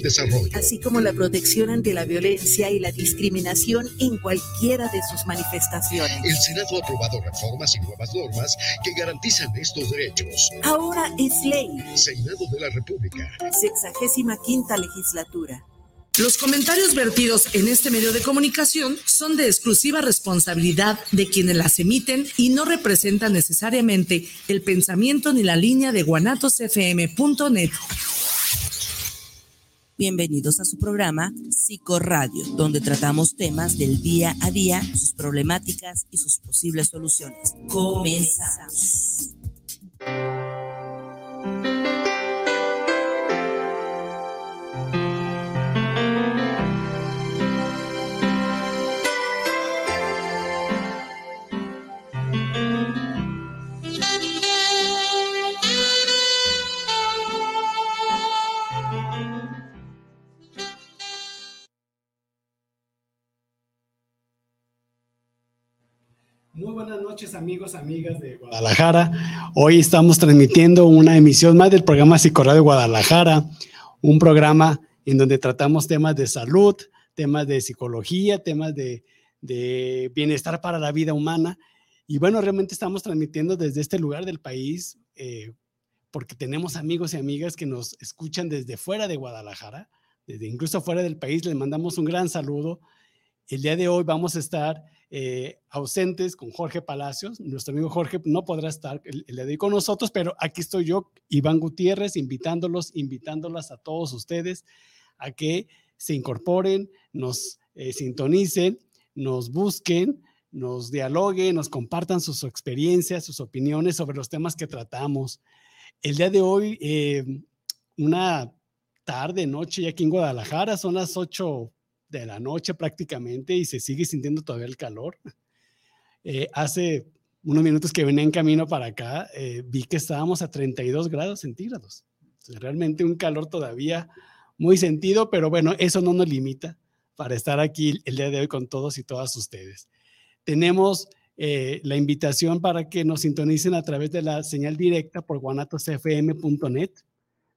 desarrollo. Así como la protección ante la violencia y la discriminación en cualquiera de sus manifestaciones. El Senado ha aprobado reformas y nuevas normas que garantizan estos derechos. Ahora es ley. Senado de la República. Sexagésima quinta legislatura. Los comentarios vertidos en este medio de comunicación son de exclusiva responsabilidad de quienes las emiten y no representan necesariamente el pensamiento ni la línea de guanatosfm.net. Bienvenidos a su programa Psicoradio, donde tratamos temas del día a día, sus problemáticas y sus posibles soluciones. Comenzamos. Noches amigos, amigas de Guadalajara. Hoy estamos transmitiendo una emisión más del programa Psicorradio de Guadalajara, un programa en donde tratamos temas de salud, temas de psicología, temas de, de bienestar para la vida humana. Y bueno, realmente estamos transmitiendo desde este lugar del país, eh, porque tenemos amigos y amigas que nos escuchan desde fuera de Guadalajara, desde incluso fuera del país. Les mandamos un gran saludo. El día de hoy vamos a estar eh, ausentes con Jorge Palacios. Nuestro amigo Jorge no podrá estar el, el de con nosotros, pero aquí estoy yo, Iván Gutiérrez, invitándolos, invitándolas a todos ustedes a que se incorporen, nos eh, sintonicen, nos busquen, nos dialoguen, nos compartan sus experiencias, sus opiniones sobre los temas que tratamos. El día de hoy, eh, una tarde, noche, ya aquí en Guadalajara, son las 8 de la noche prácticamente y se sigue sintiendo todavía el calor. Eh, hace unos minutos que venía en camino para acá, eh, vi que estábamos a 32 grados centígrados. realmente un calor todavía muy sentido, pero bueno, eso no nos limita para estar aquí el día de hoy con todos y todas ustedes. Tenemos eh, la invitación para que nos sintonicen a través de la señal directa por guanatosfm.net.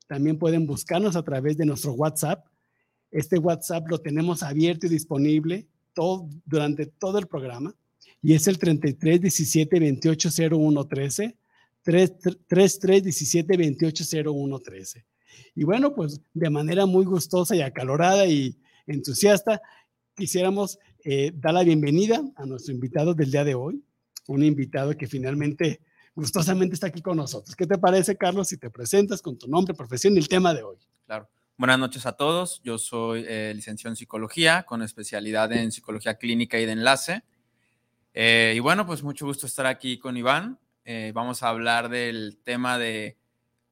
También pueden buscarnos a través de nuestro WhatsApp. Este WhatsApp lo tenemos abierto y disponible todo, durante todo el programa y es el 33 17 28 01 13. 33 17 28 01 13. Y bueno, pues de manera muy gustosa y acalorada y entusiasta, quisiéramos eh, dar la bienvenida a nuestro invitado del día de hoy, un invitado que finalmente gustosamente está aquí con nosotros. ¿Qué te parece, Carlos, si te presentas con tu nombre, profesión y el tema de hoy? Claro. Buenas noches a todos. Yo soy eh, licenciado en psicología con especialidad en psicología clínica y de enlace. Eh, y bueno, pues mucho gusto estar aquí con Iván. Eh, vamos a hablar del tema de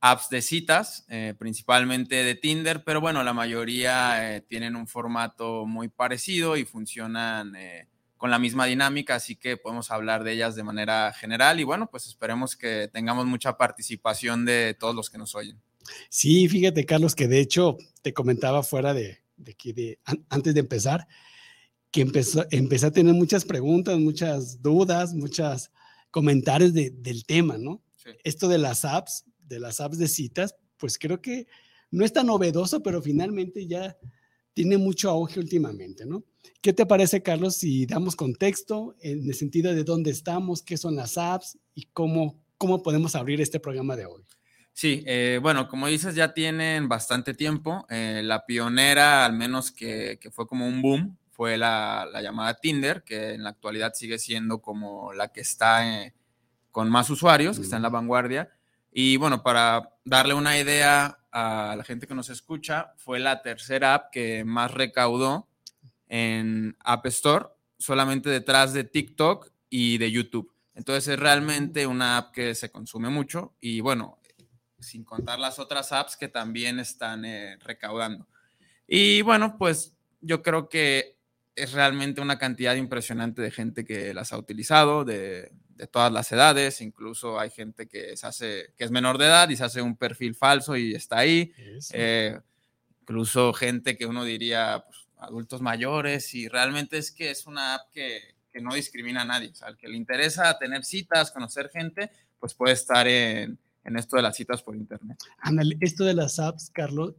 apps de citas, principalmente de Tinder, pero bueno, la mayoría tienen un formato muy parecido y funcionan con la misma dinámica, así que podemos hablar de ellas de manera general y bueno, pues esperemos que tengamos mucha participación de todos los que nos oyen. Sí, fíjate Carlos, que de hecho te comentaba fuera de, de aquí, de, an, antes de empezar, que empezó, empecé a tener muchas preguntas, muchas dudas, muchos comentarios de, del tema, ¿no? Sí. Esto de las apps, de las apps de citas, pues creo que no es tan novedoso, pero finalmente ya tiene mucho auge últimamente, ¿no? ¿Qué te parece, Carlos, si damos contexto en el sentido de dónde estamos, qué son las apps y cómo, cómo podemos abrir este programa de hoy? Sí, eh, bueno, como dices, ya tienen bastante tiempo. Eh, la pionera, al menos que, que, fue como un boom, fue la, la, llamada Tinder, que en la actualidad sigue siendo como la que está eh, con más usuarios, que está en la vanguardia. Y bueno, para darle una idea a la gente que nos escucha, fue la tercera app que más recaudó en App Store, solamente detrás de TikTok y de YouTube. Entonces es realmente una app que se consume mucho y bueno, sin contar las otras apps que también están eh, recaudando. Y bueno, pues yo creo que es realmente una cantidad impresionante de gente que las ha utilizado, de, de todas las edades, incluso hay gente que, se hace, que es menor de edad y se hace un perfil falso y está ahí, eh, incluso gente que uno diría pues, adultos mayores y realmente es que es una app que, que no discrimina a nadie, o sea, al que le interesa tener citas, conocer gente, pues puede estar en, en esto de las citas por internet. Ándale, esto de las apps, Carlos,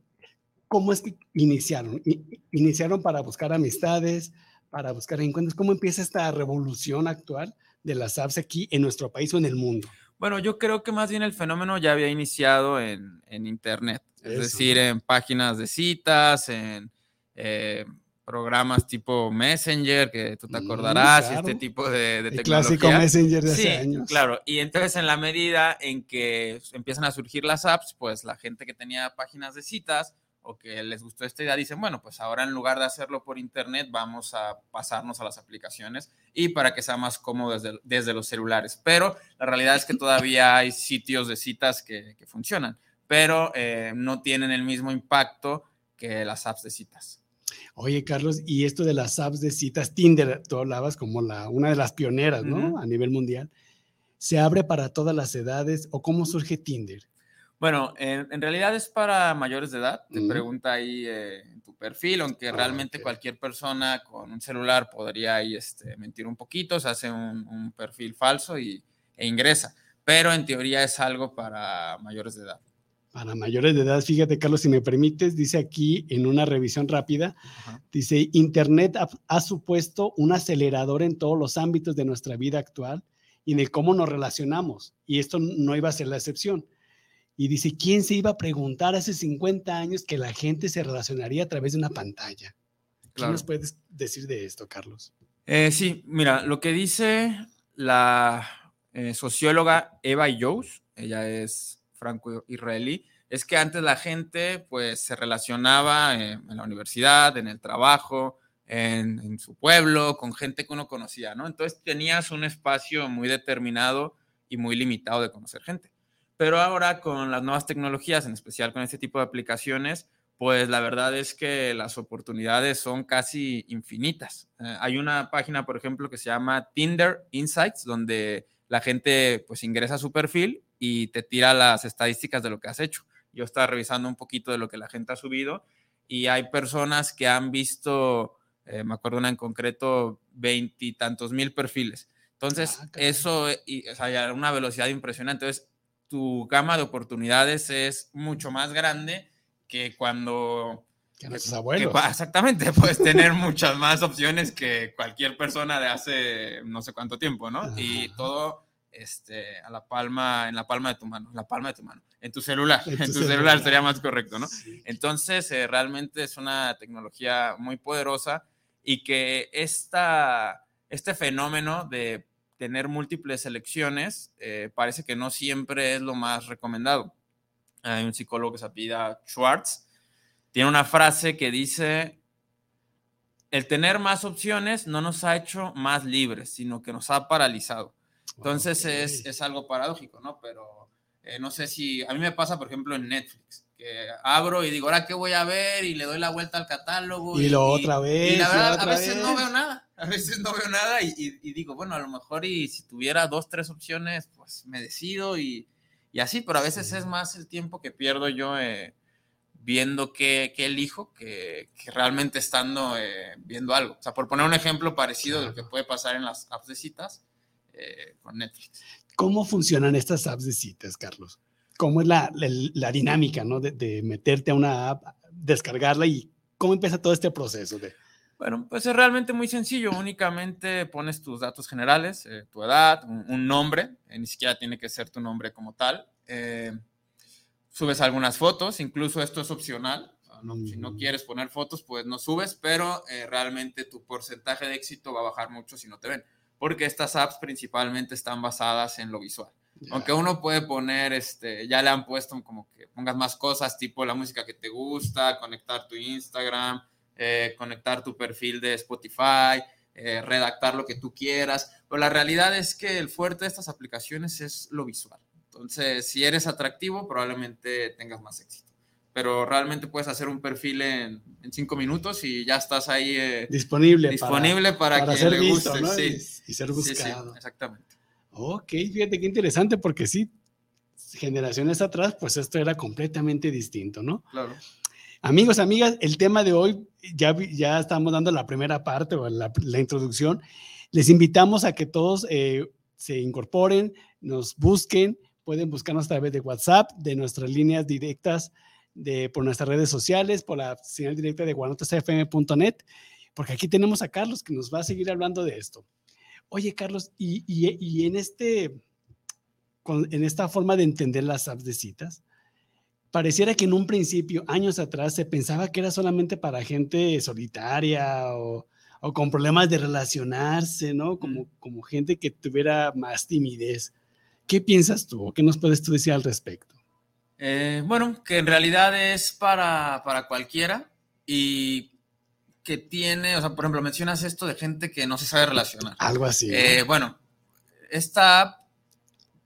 ¿cómo es que iniciaron? ¿Iniciaron para buscar amistades, para buscar encuentros? ¿Cómo empieza esta revolución actual de las apps aquí en nuestro país o en el mundo? Bueno, yo creo que más bien el fenómeno ya había iniciado en, en Internet, es Eso. decir, en páginas de citas, en eh, programas tipo Messenger, que tú te Mm, acordarás, y claro. este tipo de, de El clásico tecnología. Messenger de Sí, hace años. claro. Y entonces en la medida en que empiezan a surgir las apps, pues la gente que tenía páginas de citas o que les gustó esta idea dicen, bueno, pues ahora en lugar de hacerlo por internet, vamos a pasarnos a las aplicaciones y para que sea más cómodo desde, desde los celulares. Pero la realidad es que todavía hay sitios de citas que, que funcionan, pero eh, no tienen el mismo impacto que las apps de citas. Oye, Carlos, y esto de las apps de citas, Tinder, tú hablabas como la, una de las pioneras, ¿no? A nivel mundial. ¿Se abre para todas las edades o cómo surge Tinder? Bueno, en, en realidad es para mayores de edad. Te pregunta ahí eh, en tu perfil, aunque Ah, realmente cualquier persona con un celular podría ahí este, mentir un poquito, se hace un, un perfil falso y, e ingresa. Pero en teoría es algo para mayores de edad. Para mayores de edad, fíjate, Carlos, si me permites, dice aquí en una revisión rápida, Ajá. dice, Internet ha, ha supuesto un acelerador en todos los ámbitos de nuestra vida actual y de cómo nos relacionamos. Y esto no iba a ser la excepción. Y dice, ¿quién se iba a preguntar hace 50 años que la gente se relacionaría a través de una pantalla? ¿Qué Claro. nos puedes decir de esto, Carlos? Eh, sí, mira, lo que dice la eh, socióloga Eva Jones, ella es franco-israelí, es que antes la gente pues se relacionaba eh, en la universidad, en el trabajo, en, su pueblo, con gente que uno conocía, ¿no? Entonces tenías un espacio muy determinado y muy limitado de conocer gente. Pero ahora con las nuevas tecnologías, en especial con este tipo de aplicaciones, pues la verdad es que las oportunidades son casi infinitas. Eh, hay una página, por ejemplo, que se llama Tinder Insights, donde la gente pues ingresa a su perfil y te tira las estadísticas de lo que has hecho. Yo estaba revisando un poquito de lo que la gente ha subido y hay personas que han visto, eh, me acuerdo una en concreto, veintitantos mil perfiles. Entonces, Ah, eso, eh, y, o sea, una velocidad impresionante. Entonces, tu gama de oportunidades es mucho más grande que cuando... Que nuestros que abuelos. pa- exactamente, puedes tener muchas más opciones que cualquier persona de hace no sé cuánto tiempo, ¿no? Y todo este, a la palma, en la palma de tu mano, en la palma de tu mano, en tu celular, En en tu celular. celular. sería más correcto, ¿no? Sí. Entonces, eh, realmente es una tecnología muy poderosa y que esta, este fenómeno de tener múltiples selecciones eh, parece que no siempre es lo más recomendado. Hay un psicólogo que se apellida Schwartz, tiene una frase que dice, el tener más opciones no nos ha hecho más libres, sino que nos ha paralizado. Entonces Ok. es, es algo paradójico, ¿no? Pero eh, no sé si, a mí me pasa, por ejemplo, en Netflix, que abro y digo, ahora qué voy a ver y le doy la vuelta al catálogo. Y lo otra vez, Y la y verdad, a otra veces no vez. veo nada, a veces no veo nada y, y- y digo, bueno, a lo mejor y si tuviera dos, tres opciones, pues me decido y, y así, pero a veces Sí. es más el tiempo que pierdo yo eh, viendo qué, qué elijo que, que realmente estando eh, viendo algo. O sea, por poner un ejemplo parecido de lo que puede pasar en las apps de citas eh, con Netflix. ¿Cómo funcionan estas apps de citas, Carlos? ¿Cómo es la, la- la dinámica, ¿no? De, de meterte a una app, descargarla y cómo empieza todo este proceso de... Bueno, pues es realmente muy sencillo. Únicamente pones tus datos generales, eh, tu edad, un, un nombre, eh, ni siquiera tiene que ser tu nombre como tal. eh, subes algunas fotos, incluso esto es opcional. no- Si no quieres poner fotos, pues no subes, pero eh, realmente tu porcentaje de éxito va a bajar mucho si no te ven, porque estas apps principalmente están basadas en lo visual. Aunque uno puede poner, este, ya le han puesto como que pongas más cosas, tipo la música que te gusta, conectar tu Instagram, eh, conectar tu perfil de Spotify, eh, redactar lo que tú quieras. Pero la realidad es que el fuerte de estas aplicaciones es lo visual. Entonces, si eres atractivo, probablemente tengas más éxito. Pero realmente puedes hacer un perfil en, en cinco minutos y ya estás ahí eh, Disponible. disponible para, para que ser le visto, guste. ¿no? Sí, Y, y ser sí, sí, buscado. exactamente. Ok, fíjate qué interesante porque sí, generaciones atrás, pues esto era completamente distinto, ¿no? Claro. Amigos, amigas, el tema de hoy, ya, ya estamos dando la primera parte o la, la introducción. Les invitamos a que todos eh, se incorporen, nos busquen, pueden buscarnos a través de WhatsApp, de nuestras líneas directas de, por nuestras redes sociales, por la señal directa de guanatosfm.net, porque aquí tenemos a Carlos que nos va a seguir hablando de esto. Oye, Carlos, y, y, en, este, en esta forma de entender las apps de citas, pareciera que en un principio, años atrás, se pensaba que era solamente para gente solitaria o, o con problemas de relacionarse, ¿no? Como, como gente que tuviera más timidez. ¿Qué piensas tú o qué nos puedes tú decir al respecto? Eh, bueno, que en realidad es para, para cualquiera y que tiene, o sea, por ejemplo, mencionas esto de gente que no se sabe relacionar. Algo así. Eh, bueno, esta app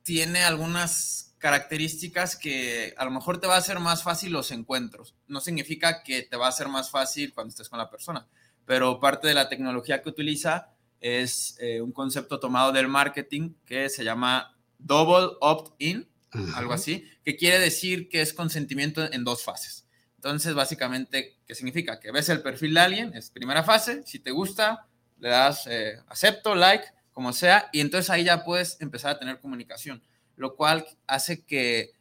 tiene algunas características que a lo mejor te va a hacer más fácil los encuentros. No significa que te va a hacer más fácil cuando estés con la persona, pero parte de la tecnología que utiliza es eh, un concepto tomado del marketing que se llama Double Opt-in, algo así, que quiere decir que es consentimiento en dos fases. Entonces, básicamente, ¿qué significa? Que ves el perfil de alguien, es primera fase, si te gusta, le das eh, acepto, like, como sea, y entonces ahí ya puedes empezar a tener comunicación, lo cual hace que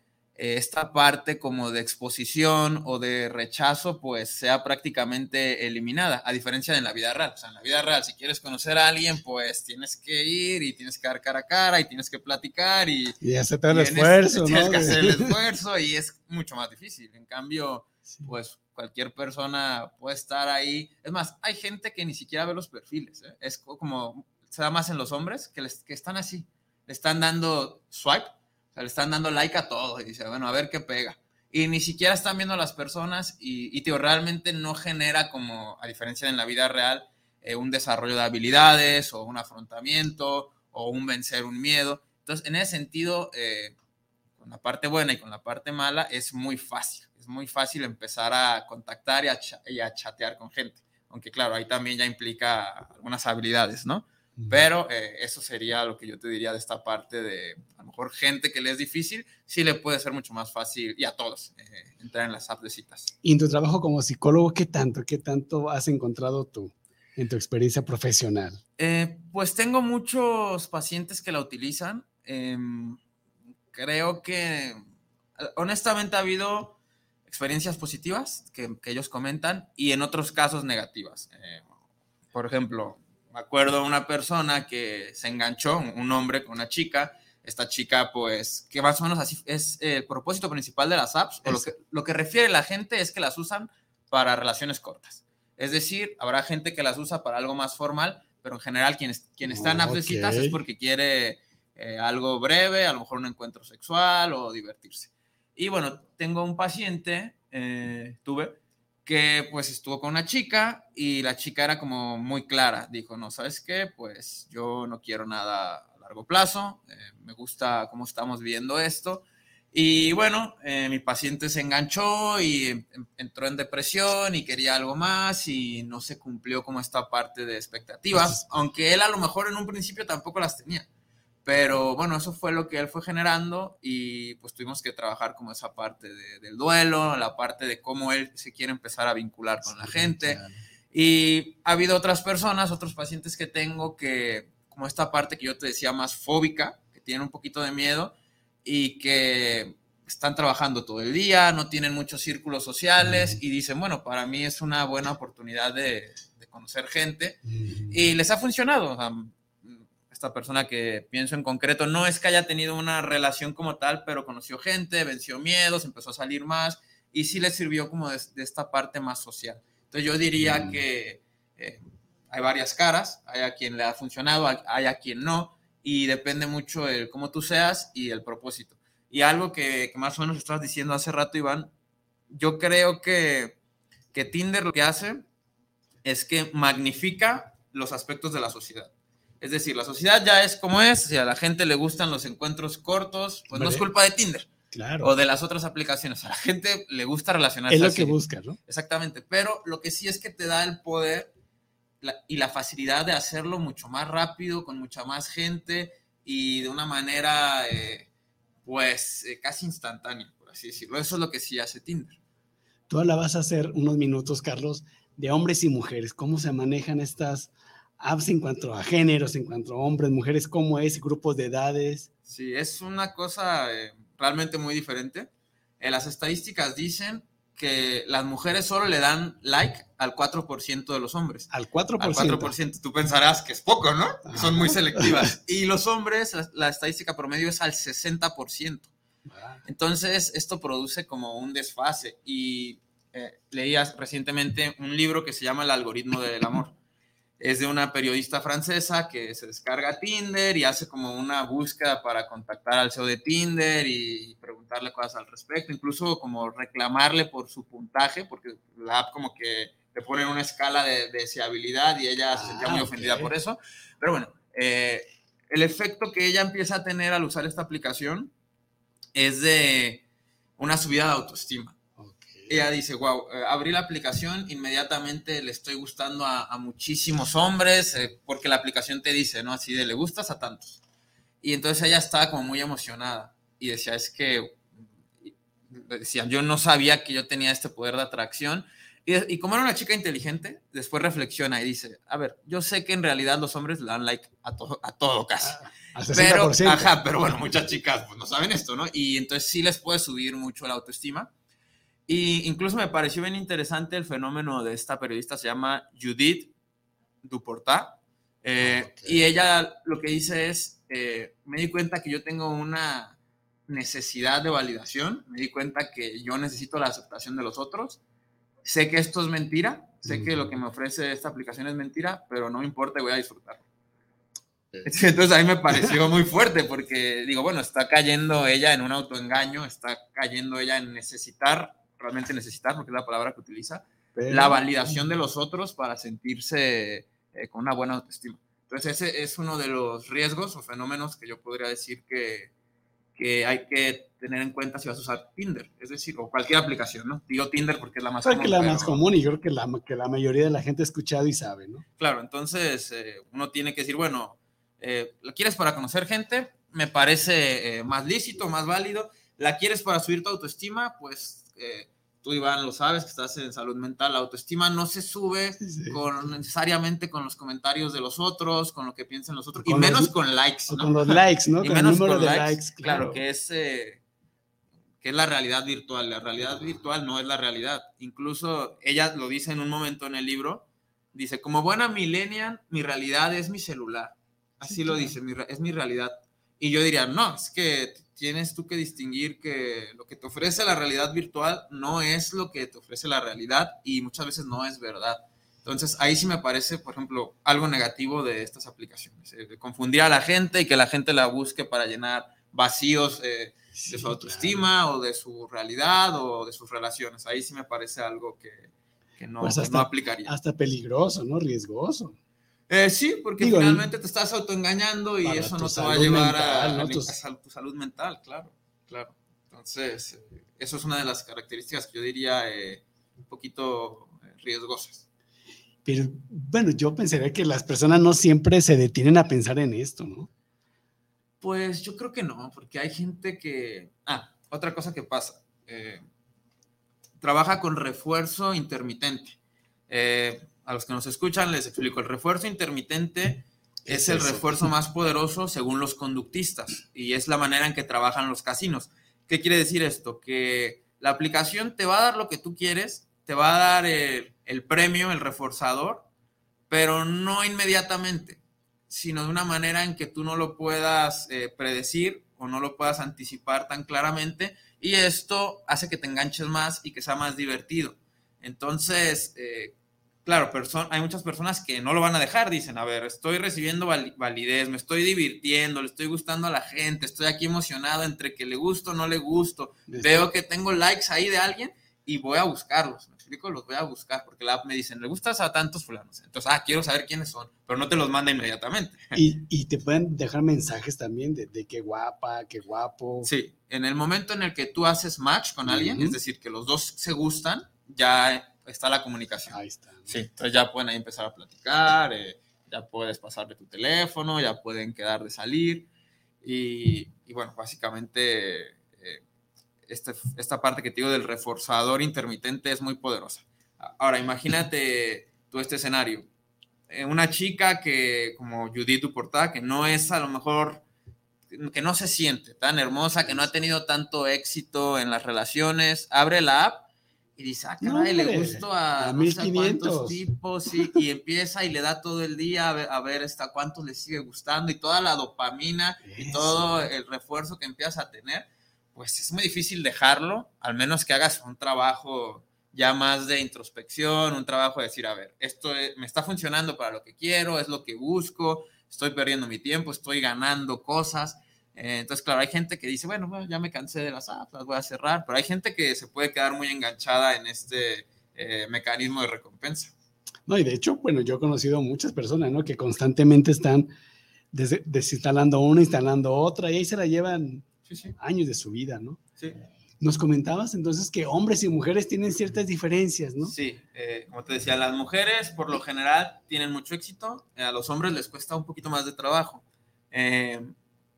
esta parte como de exposición o de rechazo pues sea prácticamente eliminada, a diferencia de en la vida real. O sea, en la vida real, si quieres conocer a alguien, pues tienes que ir y tienes que dar cara a cara y tienes que platicar y... Y hacer el esfuerzo, Tienes que hacer el esfuerzo y es mucho más difícil. En cambio, pues cualquier persona puede estar ahí. Es más, hay gente que ni siquiera ve los perfiles. ¿eh? Es como, se da más en los hombres, que, les, que están así. Le están dando swipe o sea, le están dando like a todo y dice, bueno, a ver qué pega. Y ni siquiera están viendo a las personas y, y tío, realmente no genera como, a diferencia de en la vida real, eh, un desarrollo de habilidades o un afrontamiento o un vencer un miedo. Entonces, en ese sentido, eh, con la parte buena y con la parte mala, es muy fácil. Es muy fácil empezar a contactar y a, y a chatear con gente. Aunque claro, ahí también ya implica algunas habilidades, ¿no? Pero eh, eso sería lo que yo te diría de esta parte de, a lo mejor, gente que le es difícil, sí le puede ser mucho más fácil, y a todos, eh, entrar en las apps de citas. Y en tu trabajo como psicólogo, ¿qué tanto, qué tanto has encontrado tú en tu experiencia profesional? Eh, pues tengo muchos pacientes que la utilizan. Em, creo que, honestamente, ha habido experiencias positivas que, que ellos comentan y en otros casos negativas. por ejemplo, me acuerdo una persona que se enganchó, un hombre con una chica. Esta chica, pues, que más o menos así es el propósito principal de las apps, o lo que, lo que refiere la gente es que las usan para relaciones cortas. Es decir, habrá gente que las usa para algo más formal, pero en general quien, quien está en apps de citas es porque quiere eh, algo breve, a lo mejor un encuentro sexual o divertirse. Y bueno, tengo un paciente, eh, tuve, que pues estuvo con una chica y la chica era como muy clara, dijo, no, ¿sabes qué? Pues yo no quiero nada a largo plazo, eh, me gusta cómo estamos viendo esto. Y bueno, eh, mi paciente se enganchó y entró en depresión y quería algo más y no se cumplió como esta parte de expectativas, aunque él a lo mejor en un principio tampoco las tenía. Pero bueno, eso fue lo que él fue generando y pues tuvimos que trabajar como esa parte del duelo, la parte de cómo él se quiere empezar a vincular con la gente. Y ha habido otras personas, otros pacientes que tengo que, como esta parte que yo te decía más fóbica, que tienen un poquito de miedo y que están trabajando todo el día, no tienen muchos círculos sociales y dicen, bueno, para mí es una buena oportunidad de, conocer gente y les ha funcionado esta persona que pienso en concreto, no es que haya tenido una relación como tal, pero conoció gente, venció miedos, empezó a salir más y sí le sirvió como de, esta parte más social. Entonces yo diría mm. que eh, hay varias caras, hay a quien le ha funcionado, hay a quien no, y depende mucho el cómo tú seas y el propósito. Y algo que, que más o menos estabas diciendo hace rato, Iván, yo creo que, que Tinder lo que hace es que magnifica los aspectos de la sociedad. Es decir, la sociedad ya es como es, si a la gente le gustan los encuentros cortos, pues no es culpa de Tinder. Claro. O de las otras aplicaciones. A la gente le gusta relacionarse. Es lo que busca, ¿no? Exactamente. Pero lo que sí es que te da el poder y la facilidad de hacerlo mucho más rápido, con mucha más gente y de una manera, eh, pues, eh, casi instantánea, por así decirlo. Eso es lo que sí hace Tinder. Tú la vas a hacer unos minutos, Carlos, de hombres y mujeres. ¿Cómo se manejan estas apps en cuanto a géneros, en cuanto a hombres, mujeres, cómo es, grupos de edades. Sí, es una cosa eh, realmente muy diferente. Eh, las estadísticas dicen que las mujeres solo le dan like al 4% de los hombres. Al 4%. Al 4%. Tú pensarás que es poco, ¿no? Son muy selectivas. Y los hombres, la, la estadística promedio es al 60%. Ah, Entonces, esto produce como un desfase. Y eh, leías recientemente un libro que se llama El algoritmo del amor. Es de una periodista francesa que se descarga Tinder y hace como una búsqueda para contactar al CEO de Tinder y preguntarle cosas al respecto, incluso como reclamarle por su puntaje, porque la app como que le pone una escala de deseabilidad y ella se sentía Ah, muy ofendida por eso. Pero bueno, eh, el efecto que ella empieza a tener al usar esta aplicación es de una subida de autoestima. Ella dice, wow, abrí la aplicación, inmediatamente le estoy gustando a, a muchísimos hombres, eh, porque la aplicación te dice, ¿no? Así de, le gustas a tantos. Y entonces ella estaba como muy emocionada y decía, es que, decía, yo no sabía que yo tenía este poder de atracción. Y, y como era una chica inteligente, después reflexiona y dice, a ver, yo sé que en realidad los hombres le dan like a todo, a todo casi. Al Pero, 60%. ajá, pero bueno, muchas chicas pues, no saben esto, ¿no? Y entonces sí les puede subir mucho la autoestima. Y incluso me pareció bien interesante el fenómeno de esta periodista, se llama Judith Duportat. Eh, Ok. Y ella lo que dice es, eh, me di cuenta que yo tengo una necesidad de validación, me di cuenta que yo necesito la aceptación de los otros, sé que esto es mentira, sé que lo que me ofrece esta aplicación es mentira, pero no me importa voy a disfrutarlo. Sí, Entonces a mí me pareció muy fuerte porque digo, bueno, está cayendo ella en un autoengaño, está cayendo ella en necesitar, realmente necesitar, porque es la palabra que utiliza, Pero- la validación de los otros para sentirse eh, con una buena autoestima. Entonces ese es uno de los riesgos o fenómenos que yo podría decir que, que hay que tener en cuenta si vas a usar Tinder, es decir, o cualquier aplicación, ¿no? Digo Tinder porque es la más Creo que la pero- más común y yo creo que la, que la mayoría de la gente ha escuchado y sabe, ¿no? Claro, entonces eh, uno tiene que decir, bueno, eh, ¿la quieres para conocer gente? Me parece eh, más lícito, más válido. ¿La quieres para subir tu autoestima? Pues eh, tú, Iván, lo sabes, que estás en salud mental. La autoestima no se sube Sí, sí. con, necesariamente con los comentarios de los otros, con lo que piensan los otros, y Con los- menos con likes, con los likes, ¿no? y Con el menos número con de likes, likes, claro, claro. que es, eh, que es la realidad virtual. La realidad virtual no es la realidad. Incluso ella lo dice en un momento en el libro, dice, como buena millennial, mi realidad es mi celular. Así Sí, lo claro. dice, mi es mi realidad. Y yo diría, no, es que tienes tú que distinguir que lo que te ofrece la realidad virtual no es lo que te ofrece la realidad y muchas veces no es verdad. Entonces, ahí sí me parece, por ejemplo, algo negativo de estas aplicaciones, eh, confundir a la gente y que la gente la busque para llenar vacíos eh, Sí, de su claro. autoestima o de su realidad o de sus relaciones. Ahí sí me parece algo que, que no, Pues hasta- no aplicaría. Hasta peligroso, ¿no? Riesgoso. Eh, sí, porque Digo, finalmente te estás autoengañando y eso no te va a llevar mental, a, tu salud mental, claro, claro. Entonces, eh, eso es una de las características que yo diría eh, un poquito eh, riesgosas. Pero bueno, yo pensaría que las personas no siempre se detienen a pensar en esto, ¿no? Pues yo creo que no, porque hay gente que... Ah, otra cosa que pasa. trabaja con refuerzo intermitente. Eh, a los que nos escuchan les explico. El refuerzo intermitente ¿Qué es el refuerzo más poderoso según los conductistas y es la manera en que trabajan los casinos. ¿Qué quiere decir esto? Que la aplicación te va a dar lo que tú quieres, te va a dar el, el premio, el reforzador, pero no inmediatamente, sino de una manera en que tú no lo puedas eh, predecir o no lo puedas anticipar tan claramente y esto hace que te enganches más y que sea más divertido. Entonces, eh, claro, hay muchas personas que no lo van a dejar, dicen, a ver, estoy recibiendo vali- validez, me estoy divirtiendo, le estoy gustando a la gente, estoy aquí emocionado entre que le gusto o no le gusto, veo que tengo likes ahí de alguien y voy a buscarlos, me explico, los voy a buscar porque la app me dicen, le gustas a tantos fulanos, entonces, ah, quiero saber quiénes son, pero no te los manda inmediatamente. Y, y te pueden dejar mensajes también de, de qué guapa, qué guapo. Sí, en el momento en el que tú haces match con alguien, Ujú. es decir, que los dos se gustan, ya está la comunicación. Ahí está. Sí, entonces ya pueden ahí empezar a platicar, eh, ya puedes pasarle tu teléfono, ya pueden quedar de salir. Y, y bueno, básicamente eh, este- esta parte que te digo del reforzador intermitente es muy poderosa. Ahora, imagínate tú este escenario. Eh, una chica que, como Judith Duportat, que no es a lo mejor, que no se siente tan hermosa, que no ha tenido tanto éxito en las relaciones, abre la app y dice, ah, caray, le gustó a, a no sé 1500. cuántos tipos, y empieza y le da todo el día a ver, a ver hasta cuántos le sigue gustando y toda la dopamina y todo el refuerzo que empiezas a tener, pues es muy difícil dejarlo, al menos que hagas un trabajo ya más de introspección, un trabajo de decir, a ver, esto es- me está funcionando para lo que quiero, es lo que busco, estoy perdiendo mi tiempo, estoy ganando cosas. Eh, entonces, claro, hay gente que dice, bueno, bueno, ya me cansé de las apps, las voy a cerrar, pero hay gente que se puede quedar muy enganchada en este eh, mecanismo de recompensa. No, y de hecho, bueno, yo he conocido muchas personas, ¿no? Que constantemente están des- desinstalando una, instalando otra, y ahí se la llevan Sí, sí, años de su vida, ¿no? sí. Nos comentabas entonces que hombres y mujeres tienen ciertas diferencias, ¿no? Sí, eh, como te decía, las mujeres por lo general tienen mucho éxito, a los hombres les cuesta un poquito más de trabajo. Eh,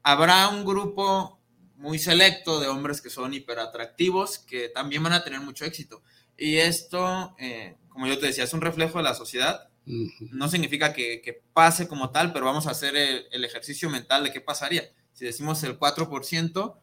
habrá un grupo muy selecto de hombres que son hiperatractivos que también van a tener mucho éxito. Y esto, eh, como yo te decía, es un reflejo de la sociedad. No significa que, que pase como tal, pero vamos a hacer el, el ejercicio mental de qué pasaría. Si decimos el 4%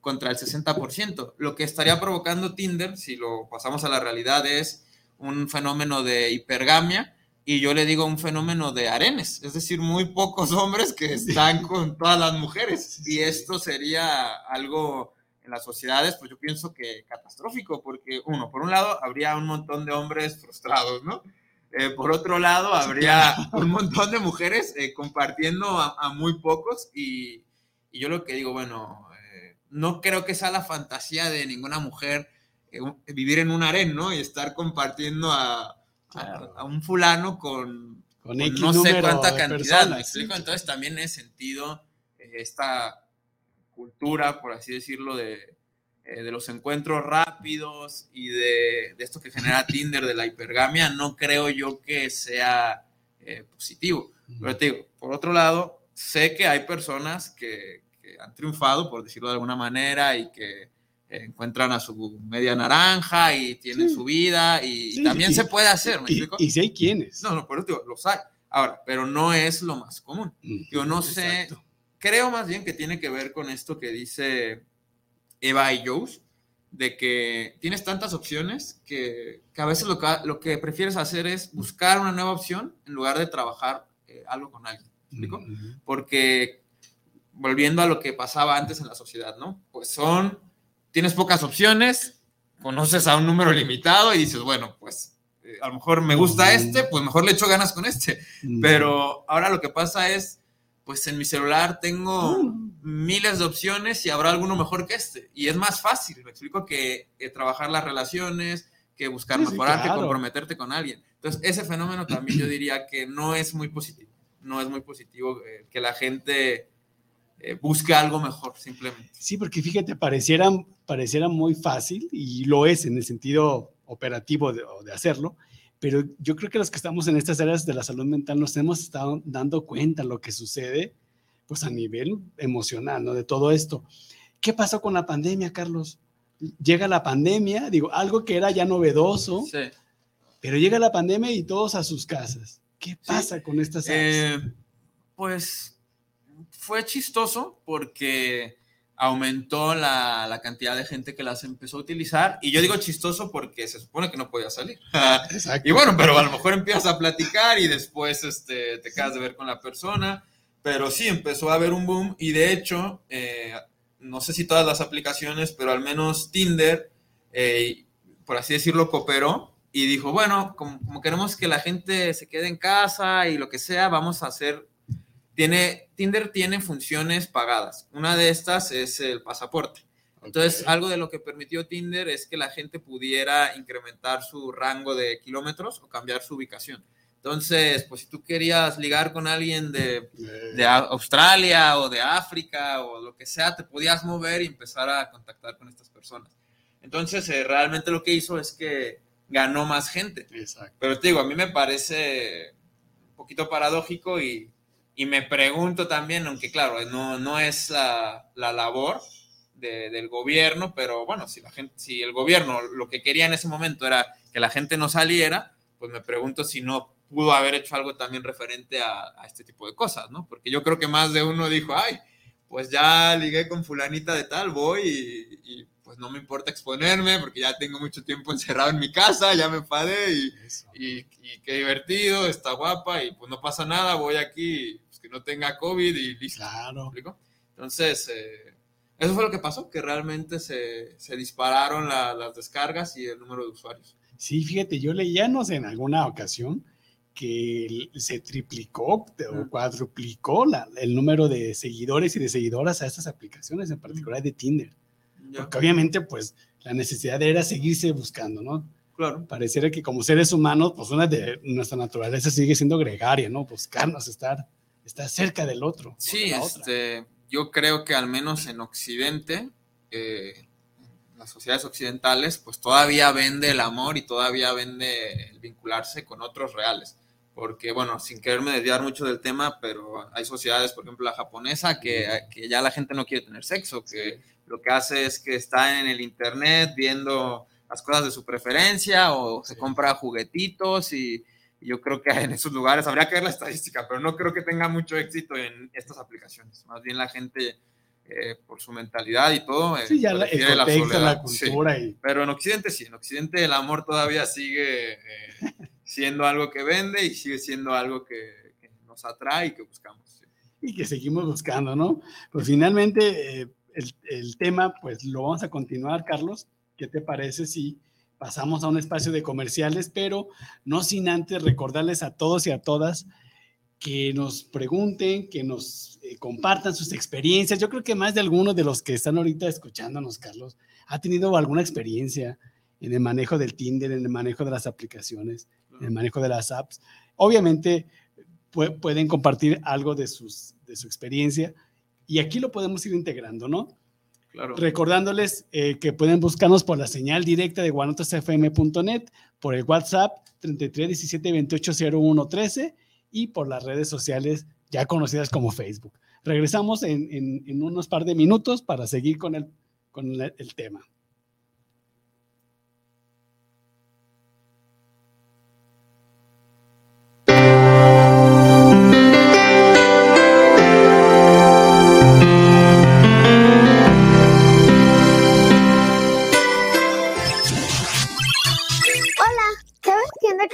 contra el 60%, lo que estaría provocando Tinder, si lo pasamos a la realidad, es un fenómeno de hipergamia y yo le digo un fenómeno de arenes, es decir, muy pocos hombres que están con todas las mujeres. Y esto sería algo en las sociedades, pues yo pienso que catastrófico, porque uno, por un lado, habría un montón de hombres frustrados, ¿no? Eh, por otro lado, habría un montón de mujeres eh, compartiendo a, a muy pocos y, y yo lo que digo, bueno, eh, no creo que sea la fantasía de ninguna mujer eh, vivir en un harén, ¿no? Y estar compartiendo a, a- a un fulano con, Con con no sé cuánta cantidad, ¿me personas, explico? sí. Entonces también ese sentido, eh, esta cultura, por así decirlo, de, eh, de los encuentros rápidos y de, de esto que genera Tinder, de la hipergamia, no creo yo que sea eh, positivo. Pero te digo, por otro lado, sé que hay personas que, que han triunfado, por decirlo de alguna manera, y que encuentran a su media naranja y tienen Sí. su vida y, Sí, también y- se puede hacer, ¿me Y, explico? y si hay quienes. No, no, por eso digo, los hay. Ahora, pero no es lo más común. Yo no sé, exacto. creo más bien que tiene que ver con esto que dice Eva y Joes, de que tienes tantas opciones que, que a veces lo que, lo que prefieres hacer es buscar una nueva opción en lugar de trabajar eh, algo con alguien. ¿me explico? Ujú. Porque volviendo a lo que pasaba antes en la sociedad, ¿no? Pues son, tienes pocas opciones, conoces a un número limitado y dices, bueno, pues eh, a lo mejor me gusta este, pues mejor le echo ganas con este. Pero ahora lo que pasa es, pues en mi celular tengo Mm. miles de opciones y habrá alguno mejor que este. Y es más fácil, me explico, que, que trabajar las relaciones, que buscar Sí, sí, mejorar, que claro. comprometerte con alguien. Entonces, ese fenómeno también yo diría que no es muy positivo. No es muy positivo eh, que la gente eh, busque algo mejor, simplemente. Sí, porque fíjate, pareciera, pareciera muy fácil y lo es en el sentido operativo de, de hacerlo, pero yo creo que los que estamos en estas áreas de la salud mental nos hemos estado dando cuenta lo que sucede pues a nivel emocional, ¿no? De todo esto. ¿Qué pasó con la pandemia, Carlos? Llega la pandemia, digo, algo que era ya novedoso, Sí. pero llega la pandemia y todos a sus casas. ¿Qué pasa con estas apps? Eh, pues fue chistoso porque aumentó la, la cantidad de gente que las empezó a utilizar. Y yo digo chistoso porque se supone que no podía salir. Exacto. y bueno, pero a lo mejor empiezas a platicar y después este, te quedas de ver con la persona. Pero sí, empezó a haber un boom y de hecho, eh, no sé si todas las aplicaciones, pero al menos Tinder, eh, por así decirlo, cooperó y dijo, bueno, como, como queremos que la gente se quede en casa y lo que sea, vamos a hacer... Tiene, Tinder tiene funciones pagadas. Una de estas es el pasaporte. Entonces, algo de lo que permitió Tinder es que la gente pudiera incrementar su rango de kilómetros o cambiar su ubicación. Entonces, pues si tú querías ligar con alguien de, Australia o de África o lo que sea, te podías mover y empezar a contactar con estas personas. Entonces, eh, realmente lo que hizo es que ganó más gente. Exacto. Pero te digo, a mí me parece un poquito paradójico y, y me pregunto también, aunque claro, no, no es la, la labor de- del gobierno, pero bueno, si, la gente, si el gobierno lo que quería en ese momento era que la gente no saliera, pues me pregunto si no pudo haber hecho algo también referente a, a este tipo de cosas, ¿no? Porque yo creo que más de uno dijo, ay, pues ya ligué con fulanita de tal, voy y, y, pues no me importa exponerme porque ya tengo mucho tiempo encerrado en mi casa, ya me enfadé y, y, qué divertido, está guapa y pues no pasa nada, voy aquí, pues que no tenga COVID y listo. Claro. Entonces, eh, eso fue lo que pasó, que realmente se, se dispararon las descargas y el número de usuarios. Sí, fíjate, yo leíamos en alguna ocasión que se triplicó o cuadruplicó la, el número de seguidores y de seguidoras a estas aplicaciones, en particular de Tinder. Porque obviamente, pues, la necesidad era seguirse buscando, ¿no? Claro. Pareciera que como seres humanos, pues una de nuestra naturaleza sigue siendo gregaria, ¿no? Buscarnos, estar, estar cerca del otro. Sí, este, yo creo que al menos en Occidente, eh, las sociedades occidentales, pues todavía vende el amor y todavía vende el vincularse con otros reales. Porque, bueno, sin quererme desviar mucho del tema, pero hay sociedades, por ejemplo, la japonesa, que, que, ya la gente no quiere tener sexo, que lo que hace es que está en el internet viendo las cosas de su preferencia o se compra juguetitos y, yo creo que en esos lugares habría que ver la estadística, pero no creo que tenga mucho éxito en estas aplicaciones. Más bien la gente, eh, por su mentalidad y todo, eh, sí, ya la, el la, cultura. Y... Pero en Occidente sí, en Occidente el amor todavía sigue... Eh, siendo algo que vende y sigue siendo algo que, nos atrae y que buscamos. Y que seguimos buscando, ¿no? Pues finalmente eh, el, el, tema, pues lo vamos a continuar, Carlos. ¿Qué te parece si pasamos a un espacio de comerciales, pero no sin antes recordarles a todos y a todas que nos pregunten, que nos eh, compartan sus experiencias. Yo creo que más de alguno de los que están ahorita escuchándonos, Carlos, ha tenido alguna experiencia en el manejo del Tinder, en el manejo de las aplicaciones el manejo de las apps. Obviamente pueden compartir algo de, sus, de su experiencia y aquí lo podemos ir integrando, ¿no? Recordándoles eh, que pueden buscarnos por la señal directa de guanotosfm.net, por el WhatsApp 33 17 28 01 13 y por las redes sociales ya conocidas como Facebook. Regresamos en, en, unos par de minutos para seguir con el, con el tema.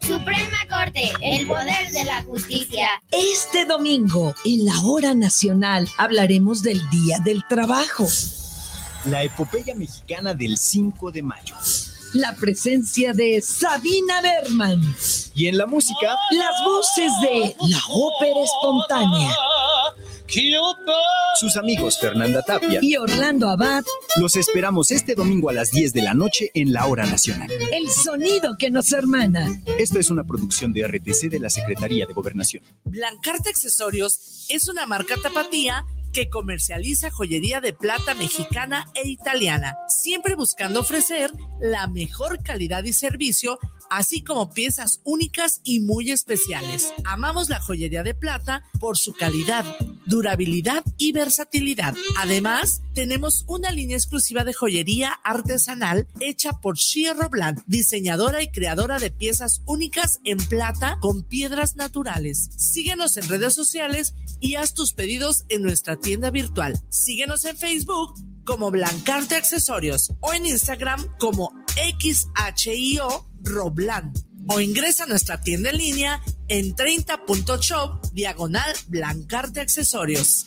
Suprema Corte, el poder de la justicia. Este domingo, en la hora nacional, hablaremos del Día del Trabajo. La epopeya mexicana del 5 de mayo. La presencia de Sabina Berman. Y en la música, las voces de la ópera espontánea. Sus amigos Fernanda Tapia y Orlando Abad. Los esperamos este domingo a las 10 de la noche en la Hora Nacional. El sonido que nos hermana. Esto es una producción de RTC de la Secretaría de Gobernación. Blancarte Accesorios es una marca tapatía que comercializa joyería de plata mexicana e italiana, siempre buscando ofrecer la mejor calidad y servicio, así como piezas únicas y muy especiales. Amamos la joyería de plata por su calidad, durabilidad y versatilidad. Además, tenemos una línea exclusiva de joyería artesanal hecha por Shia Robland, diseñadora y creadora de piezas únicas en plata con piedras naturales. Síguenos en redes sociales y haz tus pedidos en nuestra tienda virtual. Síguenos en Facebook como Blancarte Accesorios o en Instagram como XHIO Robland o ingresa a nuestra tienda en línea en 30.shop diagonal Blancarte Accesorios.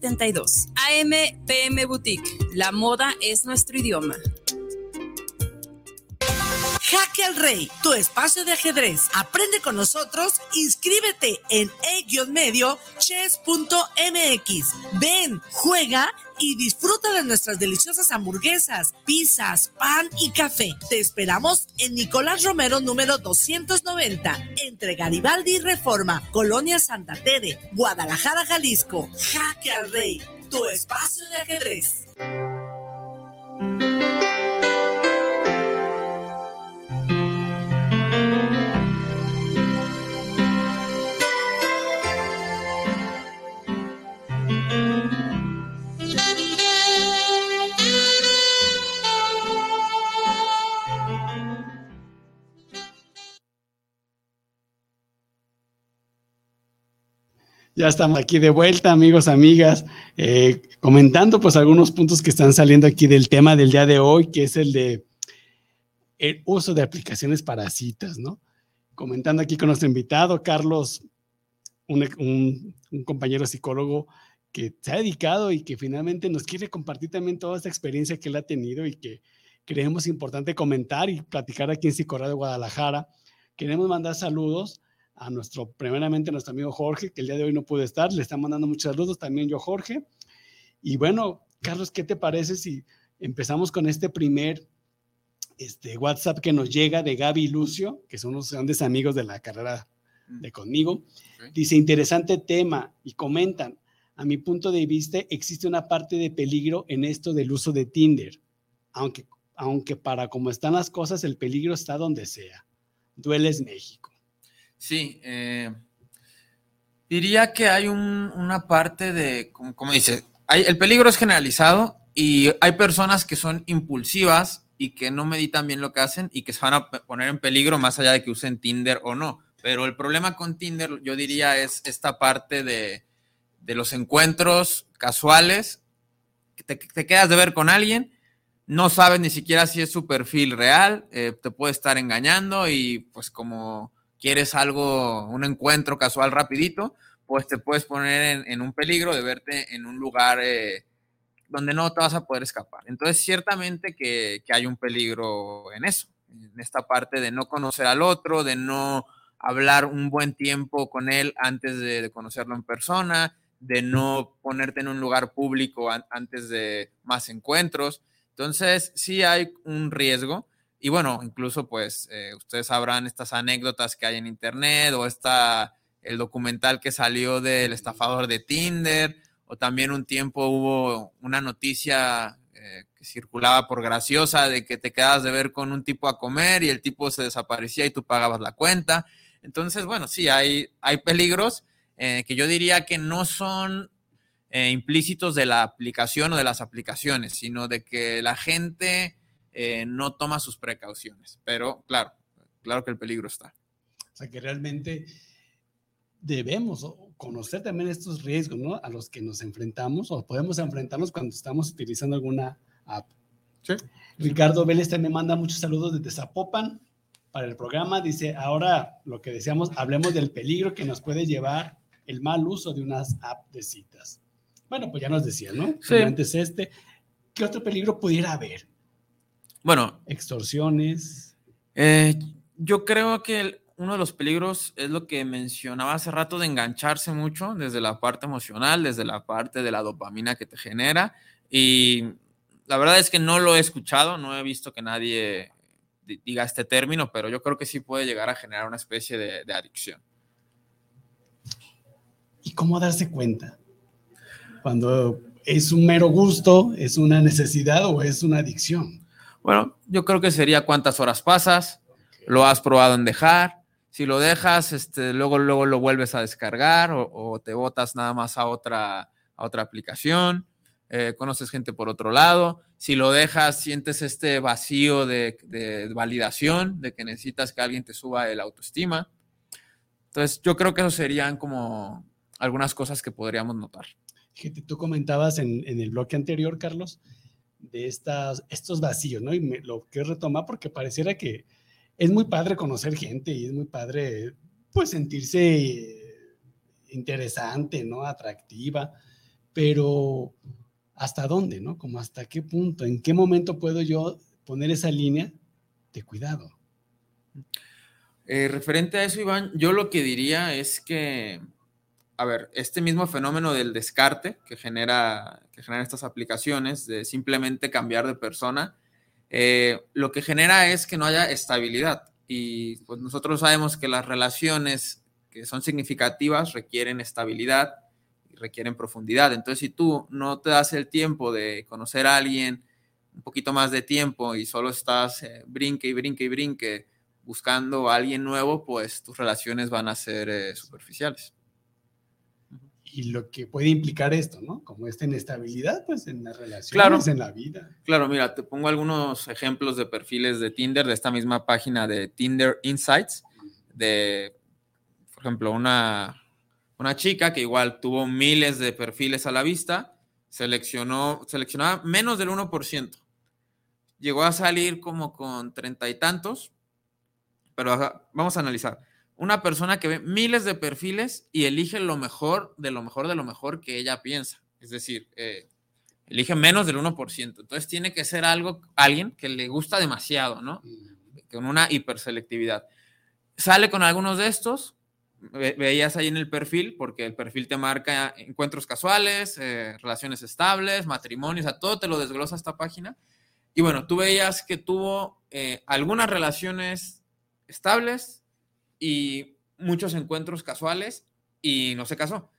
72. AM PM Boutique. La moda es nuestro idioma. Jaque al Rey, tu espacio de ajedrez. Aprende con nosotros, inscríbete en e-medio chess.mx. Ven, juega y disfruta de nuestras deliciosas hamburguesas, pizzas, pan y café. Te esperamos en Nicolás Romero número 290, entre Garibaldi y Reforma, Colonia Santa Tere, Guadalajara, Jalisco. Jaque al Rey, tu espacio de ajedrez. Ya estamos aquí de vuelta, amigos, amigas, eh, comentando pues algunos puntos que están saliendo aquí del tema del día de hoy, que es el de el uso de aplicaciones para citas, ¿no? Comentando aquí con nuestro invitado, Carlos, un, un compañero psicólogo que se ha dedicado y que finalmente nos quiere compartir también toda esta experiencia que él ha tenido y que creemos importante comentar y platicar aquí en Psicorra de Guadalajara. Queremos mandar saludos a nuestro, primeramente a nuestro amigo Jorge, que el día de hoy no puede estar, le están mandando muchos saludos, también yo Jorge. Y bueno, Carlos, ¿qué te parece si empezamos con este primer este, WhatsApp que nos llega de Gaby y Lucio, que son unos grandes amigos de la carrera de conmigo? Dice, interesante tema, y comentan, a mi punto de vista, existe una parte de peligro en esto del uso de Tinder, aunque, aunque para como están las cosas, el peligro está donde sea. Dueles México. Sí, eh, diría que hay una parte de, como, dice, hay, el peligro es generalizado y hay personas que son impulsivas y que no meditan bien lo que hacen y que se van a poner en peligro más allá de que usen Tinder o no. Pero el problema con Tinder, yo diría, es esta parte de, los encuentros casuales, te, quedas de ver con alguien, no sabes ni siquiera si es su perfil real, eh, te puede estar engañando y pues como quieres algo, un encuentro casual rapidito, pues te puedes poner en, un peligro de verte en un lugar eh, donde no te vas a poder escapar. Entonces, ciertamente que, hay un peligro en eso, en esta parte de no conocer al otro, de no hablar un buen tiempo con él antes de, conocerlo en persona, de no ponerte en un lugar público antes de más encuentros. Entonces, sí hay un riesgo y bueno, incluso pues eh, ustedes sabrán estas anécdotas que hay en internet o está el documental que salió del estafador de Tinder o también un tiempo hubo una noticia eh, que circulaba por graciosa de que te quedabas de ver con un tipo a comer y el tipo se desaparecía y tú pagabas la cuenta. Entonces, bueno, sí, hay, hay peligros eh, que yo diría que no son implícitos de la aplicación o de las aplicaciones, sino de que la gente eh, no toma sus precauciones. Pero claro, claro que el peligro está. O sea que realmente debemos conocer también estos riesgos, ¿no? A los que nos enfrentamos o podemos enfrentarnos cuando estamos utilizando alguna app. Ricardo Vélez también manda muchos saludos desde Zapopan para el programa. Dice, ahora lo que decíamos, hablemos del peligro que nos puede llevar el mal uso de unas apps de citas. Bueno, pues ya nos decía, ¿no? Antes este, ¿qué otro peligro pudiera haber? Bueno. Extorsiones. Eh, yo creo que uno de los peligros es lo que mencionaba hace rato de engancharse mucho desde la parte emocional, desde la parte de la dopamina que te genera. Y la verdad es que no lo he escuchado, no he visto que nadie diga este término, pero yo creo que sí puede llegar a generar una especie de, de adicción. ¿Y cómo darse cuenta? Cuando es un mero gusto, es una necesidad o es una adicción. Bueno, yo creo que sería cuántas horas pasas, lo has probado en dejar, si lo dejas, este, luego, luego lo vuelves a descargar o, te botas nada más a otra, a otra aplicación, eh, conoces gente por otro lado, si lo dejas, sientes este vacío de, de, validación, de que necesitas que alguien te suba el autoestima. Entonces, yo creo que eso serían como algunas cosas que podríamos notar. Tú comentabas en, en el bloque anterior, Carlos, de estas, estos vacíos, ¿no? Y lo quiero retomar porque pareciera que es muy padre conocer gente y es muy padre, pues, sentirse interesante, ¿no? Atractiva, pero ¿hasta dónde, no? Como hasta qué punto, en qué momento puedo yo poner esa línea de cuidado. Eh, referente a eso, Iván, yo lo que diría es que, a ver, este mismo fenómeno del descarte que genera, que genera estas aplicaciones, de simplemente cambiar de persona, eh, lo que genera es que no haya estabilidad. Y pues nosotros sabemos que las relaciones que son significativas requieren estabilidad y requieren profundidad. Entonces, si tú no te das el tiempo de conocer a alguien un poquito más de tiempo y solo estás eh, brinque y brinque y brinque buscando a alguien nuevo, pues tus relaciones van a ser eh, superficiales. Y lo que puede implicar esto, ¿no? Como esta inestabilidad, pues en las relaciones, en la vida. Claro, mira, te pongo algunos ejemplos de perfiles de Tinder, de esta misma página de Tinder Insights, de, por ejemplo, una, una chica que igual tuvo miles de perfiles a la vista, seleccionó, seleccionaba menos del 1%. Llegó a salir como con treinta y tantos, pero vamos a analizar. Una persona que ve miles de perfiles y elige lo mejor de lo mejor de lo mejor que ella piensa. Es decir, eh, elige menos del 1%. Entonces tiene que ser algo, alguien que le gusta demasiado, ¿no? Con una hiperselectividad. Sale con algunos de estos, veías ahí en el perfil, porque el perfil te marca encuentros casuales, eh, relaciones estables, matrimonios, a todo te lo desglosa esta página. Y bueno, tú veías que tuvo eh, algunas relaciones estables y muchos encuentros casuales y no se casó.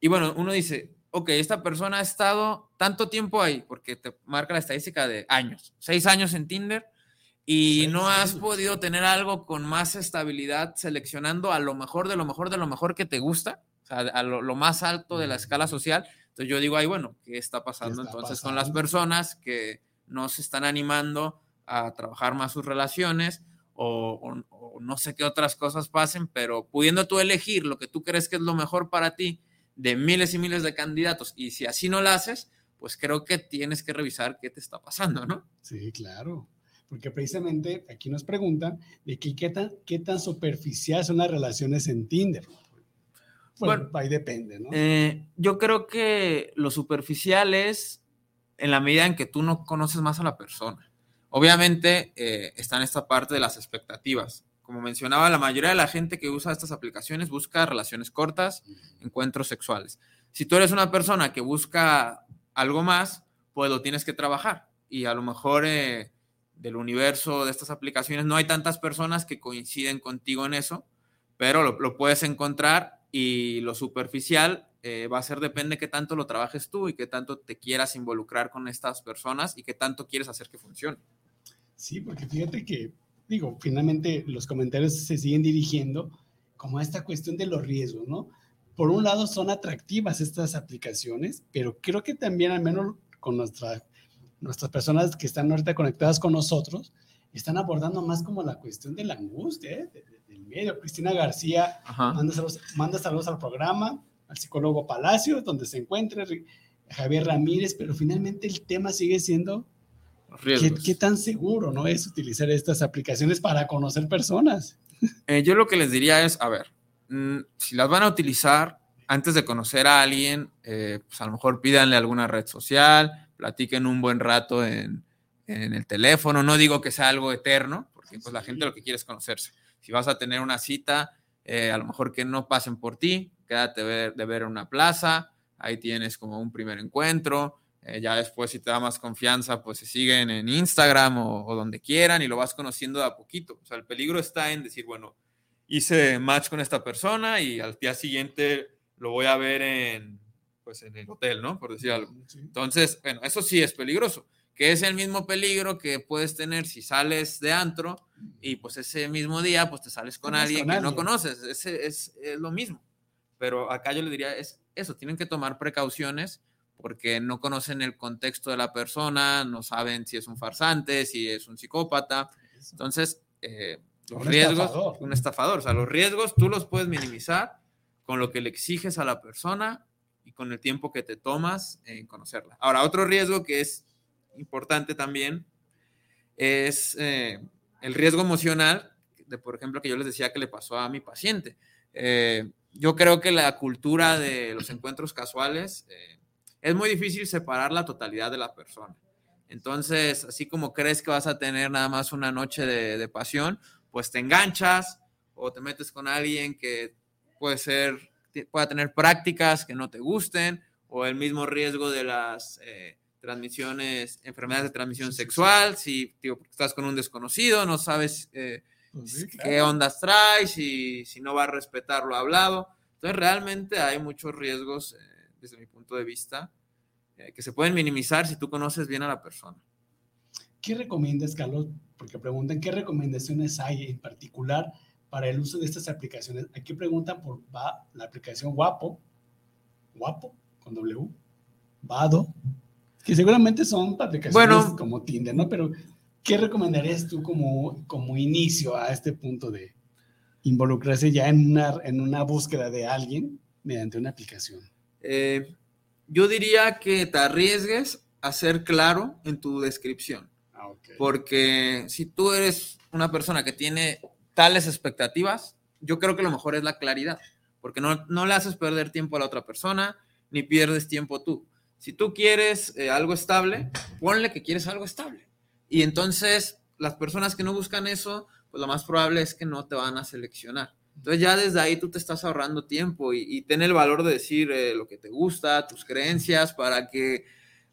Y bueno, uno dice, ok, esta persona ha estado tanto tiempo ahí, porque te marca la estadística de años, seis años en Tinder, y no has podido tener algo con más estabilidad seleccionando a lo mejor de lo mejor de lo mejor que te gusta, o sea, a lo, más alto de la escala social. Entonces yo digo, ay, bueno, ¿qué está pasando entonces con las personas que no se están animando a trabajar más sus relaciones? O, no sé qué otras cosas pasen, pero pudiendo tú elegir lo que tú crees que es lo mejor para ti de miles y miles de candidatos, y si así no lo haces, pues creo que tienes que revisar qué te está pasando, ¿no? Sí, claro. Porque precisamente aquí nos preguntan de qué, tan, qué tan superficial son las relaciones en Tinder. Bueno, ahí depende, ¿no? Eh, yo creo que lo superficial es en la medida en que tú no conoces más a la persona. Obviamente eh, está en esta parte de las expectativas. Como mencionaba, la mayoría de la gente que usa estas aplicaciones busca relaciones cortas, encuentros sexuales. Si tú eres una persona que busca algo más, pues lo tienes que trabajar. Y a lo mejor eh, del universo de estas aplicaciones no hay tantas personas que coinciden contigo en eso, pero lo, puedes encontrar y lo superficial eh, va a ser depende de qué tanto lo trabajes tú y qué tanto te quieras involucrar con estas personas y qué tanto quieres hacer que funcione. Sí, porque fíjate que, digo, finalmente los comentarios se siguen dirigiendo como a esta cuestión de los riesgos, ¿no? Por un lado son atractivas estas aplicaciones, pero creo que también al menos con nuestra, nuestras personas que están ahorita conectadas con nosotros, están abordando más como la cuestión de la angustia, ¿eh? del medio. Cristina García manda saludos, manda saludos al programa, al psicólogo Palacio, donde se encuentra Javier Ramírez, pero finalmente el tema sigue siendo ¿Qué, tan seguro no es utilizar estas aplicaciones para conocer personas? Eh, yo lo que les diría es, a ver, mm, si las van a utilizar antes de conocer a alguien, eh, pues a lo mejor pídanle alguna red social, platiquen un buen rato en, el teléfono. No digo que sea algo eterno, porque pues la gente lo que quiere es conocerse. Si vas a tener una cita, eh, a lo mejor que no pasen por ti, quédate de ver una plaza, ahí tienes como un primer encuentro eh, ya después, si te da más confianza, pues se siguen en Instagram o, donde quieran y lo vas conociendo de a poquito. O sea, el peligro está en decir, bueno, hice match con esta persona y al día siguiente lo voy a ver en, pues, en el hotel, ¿no? Por decir algo. Entonces, bueno, eso sí es peligroso, que es el mismo peligro que puedes tener si sales de antro y pues ese mismo día, pues te sales con alguien que no conoces. Ese es, es lo mismo. Pero acá yo le diría, es eso, tienen que tomar precauciones porque no conocen el contexto de la persona, no saben si es un farsante, si es un psicópata. Entonces, eh, los riesgos, un estafador, o sea, los riesgos tú los puedes minimizar con lo que le exiges a la persona y con el tiempo que te tomas en conocerla. Ahora, otro riesgo que es importante también es eh, el riesgo emocional, de por ejemplo, que yo les decía que le pasó a mi paciente. Eh, yo creo que la cultura de los encuentros casuales es muy difícil separar la totalidad de la persona. Entonces, así como crees que vas a tener nada más una noche de, pasión, pues te enganchas o te metes con alguien que puede ser, pueda tener prácticas que no te gusten o el mismo riesgo de las eh, transmisiones, enfermedades de transmisión sexual, si estás con un desconocido, no sabes eh, pues qué ondas traes y si no va a respetar lo hablado. Entonces realmente hay muchos riesgos eh, desde mi punto de vista que se pueden minimizar si tú conoces bien a la persona. ¿Qué recomiendas, Carlos? Porque preguntan qué recomendaciones hay en particular para el uso de estas aplicaciones. Aquí preguntan por va, la aplicación Guapo, Guapo, con W, Vado, que seguramente son aplicaciones como Tinder, ¿no? Pero, ¿qué recomendarías tú como, como inicio a este punto de involucrarse ya en una, en una búsqueda de alguien mediante una aplicación? Eh, yo diría que te arriesgues a ser claro en tu descripción. Ah, Porque si tú eres una persona que tiene tales expectativas, yo creo que lo mejor es la claridad, porque no, no le haces perder tiempo a la otra persona, ni pierdes tiempo tú. Si tú quieres eh, algo estable, ponle que quieres algo estable. Y entonces las personas que no buscan eso, pues lo más probable es que no te van a seleccionar. Entonces ya desde ahí tú te estás ahorrando tiempo y, y ten el valor de decir eh, lo que te gusta, tus creencias, para que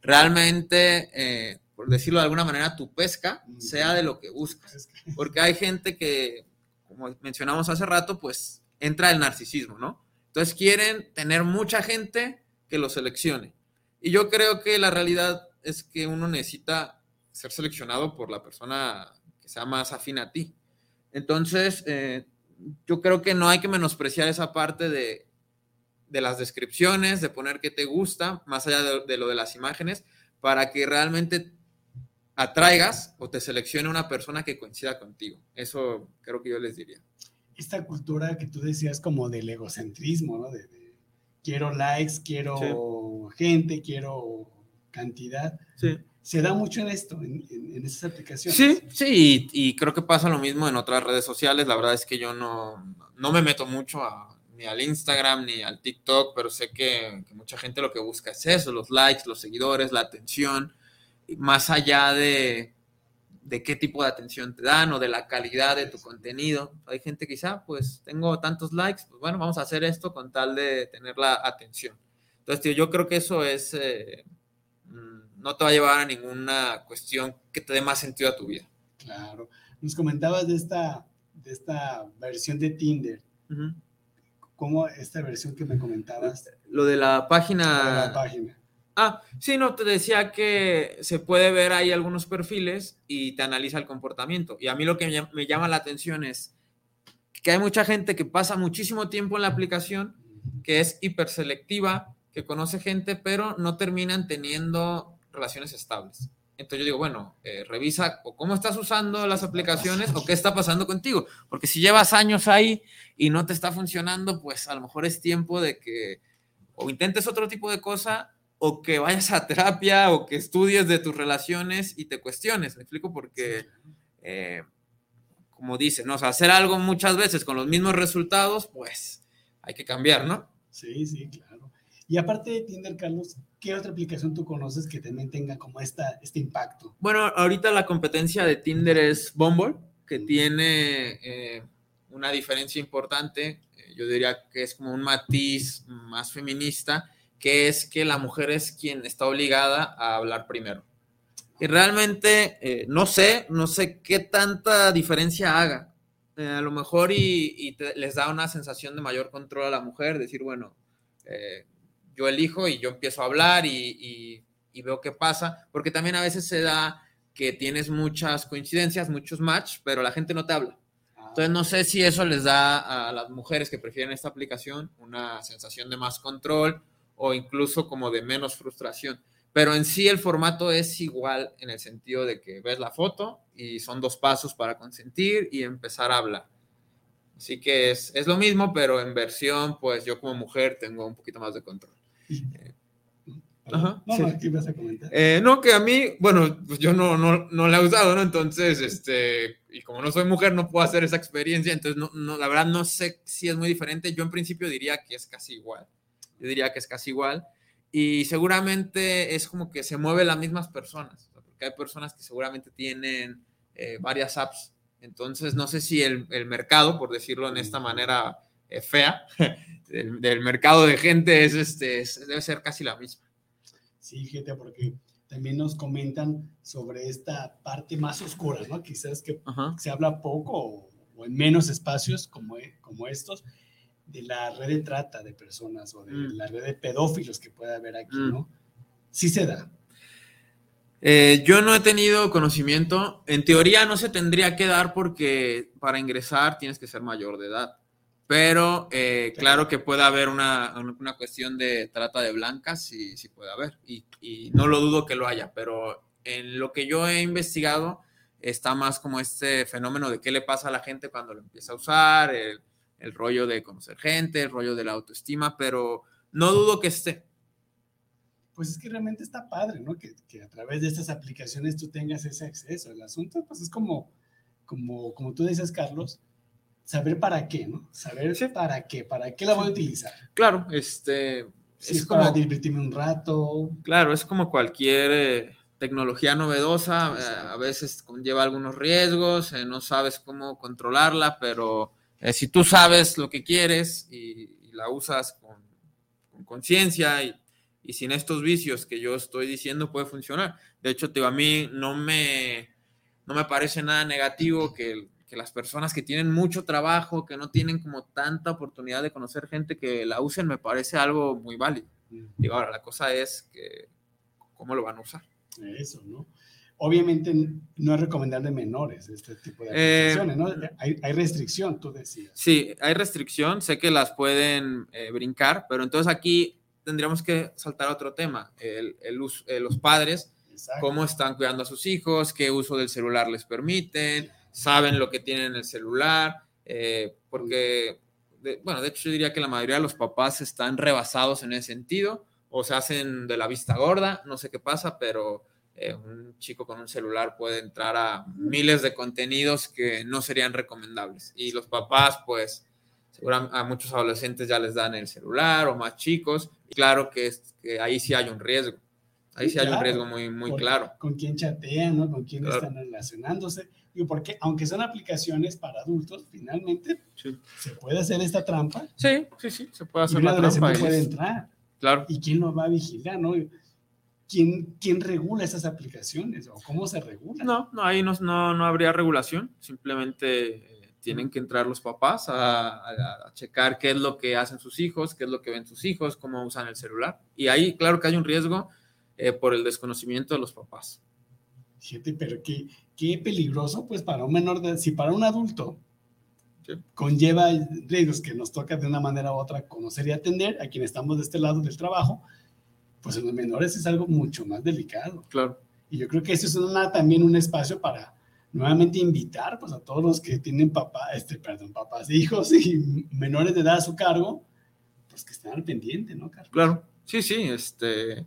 realmente, eh, por decirlo de alguna manera, tu pesca sea de lo que buscas. Porque hay gente que, como mencionamos hace rato, pues entra el narcisismo, ¿no? Entonces quieren tener mucha gente que lo seleccione. Y yo creo que la realidad es que uno necesita ser seleccionado por la persona que sea más afín a ti. Entonces, eh, yo creo que no hay que menospreciar esa parte de de las descripciones, de poner qué te gusta, más allá de, lo de las imágenes, para que realmente atraigas o te seleccione una persona que coincida contigo. Eso creo que yo les diría. Esta cultura que tú decías como del egocentrismo, ¿no? De, quiero likes, quiero gente, quiero cantidad. Sí. Se da mucho en esto, en, esas aplicaciones. Sí, sí, y, creo que pasa lo mismo en otras redes sociales. La verdad es que yo no, no me meto mucho a, ni al Instagram ni al TikTok, pero sé que, mucha gente lo que busca es eso, los likes, los seguidores, la atención, más allá de, de qué tipo de atención te dan o de la calidad de tu contenido. Hay gente quizá, pues tengo tantos likes, pues bueno, vamos a hacer esto con tal de tener la atención. Entonces, yo creo que eso es, eh, no te va a llevar a ninguna cuestión que te dé más sentido a tu vida. Claro. Nos comentabas de esta, de esta versión de Tinder. ¿Cómo esta versión que me comentabas? Lo de la página. la página. Ah, sí, no, te decía que se puede ver ahí algunos perfiles y te analiza el comportamiento. Y a mí lo que me llama la atención es que hay mucha gente que pasa muchísimo tiempo en la aplicación, que es hiperselectiva, que conoce gente, pero no terminan teniendo relaciones estables. Entonces yo digo, bueno, eh, revisa o cómo estás usando las aplicaciones o qué está pasando contigo. Porque si llevas años ahí y no te está funcionando, pues a lo mejor es tiempo de que o intentes otro tipo de cosa o que vayas a terapia o que estudies de tus relaciones y te cuestiones. Me explico porque, eh, como dicen, ¿no? o sea, hacer algo muchas veces con los mismos resultados, pues hay que cambiar, ¿no? Sí, sí, claro. Y aparte de Tinder, Carlos, ¿qué otra aplicación tú conoces que también tenga como esta, este impacto? Bueno, ahorita la competencia de Tinder es Bumble, que tiene eh, una diferencia importante, eh, yo diría que es como un matiz más feminista, que es que la mujer es quien está obligada a hablar primero. Y realmente eh, no sé, no sé qué tanta diferencia haga. Eh, a lo mejor y, les da una sensación de mayor control a la mujer, decir, bueno, yo elijo y yo empiezo a hablar y, y veo qué pasa, porque también a veces se da que tienes muchas coincidencias, muchos match, pero la gente no te habla. Entonces no sé si eso les da a las mujeres que prefieren esta aplicación una sensación de más control o incluso como de menos frustración. Pero en sí el formato es igual en el sentido de que ves la foto y son dos pasos para consentir y empezar a hablar. Así que es, es lo mismo, pero en versión, pues yo como mujer tengo un poquito más de control. Ajá, no, ¿qué vas a comentar? Eh, no, que a mí, bueno, pues yo no, no, no la he usado, ¿no? Entonces, este, y como no soy mujer, no puedo hacer esa experiencia, entonces, no, no, la verdad no sé si es muy diferente. Yo en principio diría que es casi igual. Yo diría que es casi igual. Y seguramente es como que se mueven las mismas personas, porque hay personas que seguramente tienen eh, varias apps Entonces, no sé si el, el mercado, por decirlo en esta manera eh, fea, del, del, mercado de gente es este, es, debe ser casi la misma. Sí, fíjate, porque también nos comentan sobre esta parte más oscura, ¿no? Quizás que Ajá. se habla poco o, o, en menos espacios como, como estos, de la red de trata de personas o de mm. la red de pedófilos que puede haber aquí, mm. ¿no? Sí se da. Eh, yo no he tenido conocimiento. En teoría no se tendría que dar porque para ingresar tienes que ser mayor de edad. Pero eh, claro que puede haber una, una, cuestión de trata de blancas, sí, sí puede haber. Y, y, no lo dudo que lo haya, pero en lo que yo he investigado está más como este fenómeno de qué le pasa a la gente cuando lo empieza a usar, el, el rollo de conocer gente, el rollo de la autoestima, pero no dudo que esté pues es que realmente está padre, ¿no? Que, que, a través de estas aplicaciones tú tengas ese acceso. El asunto, pues es como, como, como tú dices, Carlos, saber para qué, ¿no? Saber sí. para qué, para qué la voy a utilizar. Claro, este... Si es, es como, para divertirme un rato. Claro, es como cualquier eh, tecnología novedosa, eh, a veces conlleva algunos riesgos, eh, no sabes cómo controlarla, pero si tú sabes lo que quieres y, y la usas con conciencia y y sin estos vicios que yo estoy diciendo puede funcionar. De hecho, tío, a mí no me, no me parece nada negativo que, que, las personas que tienen mucho trabajo, que no tienen como tanta oportunidad de conocer gente que la usen, me parece algo muy válido. Digo, ahora, la cosa es que cómo lo van a usar. Eso, ¿no? Obviamente no es recomendable menores este tipo de aplicaciones, eh, ¿no? Hay, hay, restricción, tú decías. Sí, hay restricción, sé que las pueden eh, brincar, pero entonces aquí tendríamos que saltar a otro tema, el, el uso, eh, los padres, Exacto. cómo están cuidando a sus hijos, qué uso del celular les permiten, saben lo que tienen en el celular, eh, porque, de, bueno, de hecho yo diría que la mayoría de los papás están rebasados en ese sentido, o se hacen de la vista gorda, no sé qué pasa, pero eh, un chico con un celular puede entrar a miles de contenidos que no serían recomendables. Y los papás, pues, seguramente a muchos adolescentes ya les dan el celular o más chicos, claro que, es, que ahí sí hay un riesgo. Ahí sí, sí hay claro. un riesgo muy, muy Por, claro. Con quién chatean, ¿no? Con quién claro. están relacionándose. Y porque, aunque son aplicaciones para adultos, finalmente sí. se puede hacer esta trampa. Sí, sí, sí, se puede hacer y la trampa. puede entrar. Claro. ¿Y quién lo va a vigilar, no? ¿Quién, ¿Quién regula esas aplicaciones? ¿O cómo se regula? No, no, ahí no, no, no habría regulación. Simplemente eh, tienen que entrar los papás a, a, a, checar qué es lo que hacen sus hijos, qué es lo que ven sus hijos, cómo usan el celular. Y ahí, claro que hay un riesgo eh, por el desconocimiento de los papás. Fíjate, pero qué, qué peligroso, pues para un menor, de, si para un adulto sí. conlleva riesgos que nos toca de una manera u otra conocer y atender a quienes estamos de este lado del trabajo, pues en los menores es algo mucho más delicado. Claro. Y yo creo que eso es una, también un espacio para nuevamente invitar pues, a todos los que tienen papá, este, perdón, papás, hijos y menores de edad a su cargo, pues que estén al pendiente, ¿no, Carlos? Claro, sí, sí, este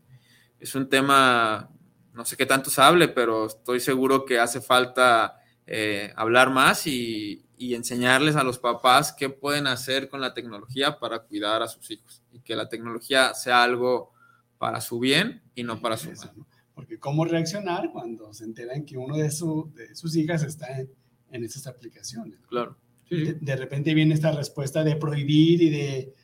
es un tema, no sé qué tanto se hable, pero estoy seguro que hace falta eh, hablar más y, y, enseñarles a los papás qué pueden hacer con la tecnología para cuidar a sus hijos y que la tecnología sea algo para su bien y no para su mal. Porque cómo reaccionar cuando se enteran que uno de, su, de sus hijas está en, en esas aplicaciones. Claro. Sí, sí. De, de, repente viene esta respuesta de prohibir y de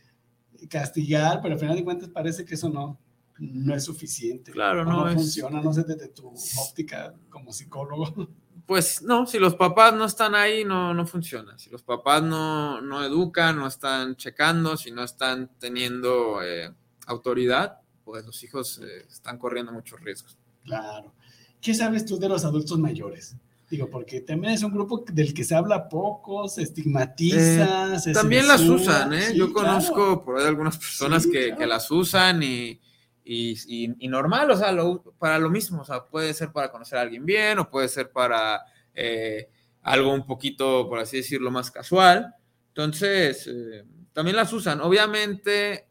castigar, pero al final de cuentas parece que eso no, no es suficiente. Claro, no, no es... funciona, no sé, desde tu óptica como psicólogo. Pues no, si los papás no están ahí, no, no funciona. Si los papás no, no educan, no están checando, si no están teniendo eh, autoridad, pues los hijos eh, están corriendo muchos riesgos. Claro. ¿Qué sabes tú de los adultos mayores? Digo, porque también es un grupo del que se habla poco, se estigmatiza. Eh, se también las usan, ¿eh? Sí, Yo conozco claro. por ahí algunas personas sí, que, claro. que, las usan y, y, y, y, normal, o sea, lo, para lo mismo, o sea, puede ser para conocer a alguien bien o puede ser para eh, algo un poquito, por así decirlo, más casual. Entonces, eh, también las usan. Obviamente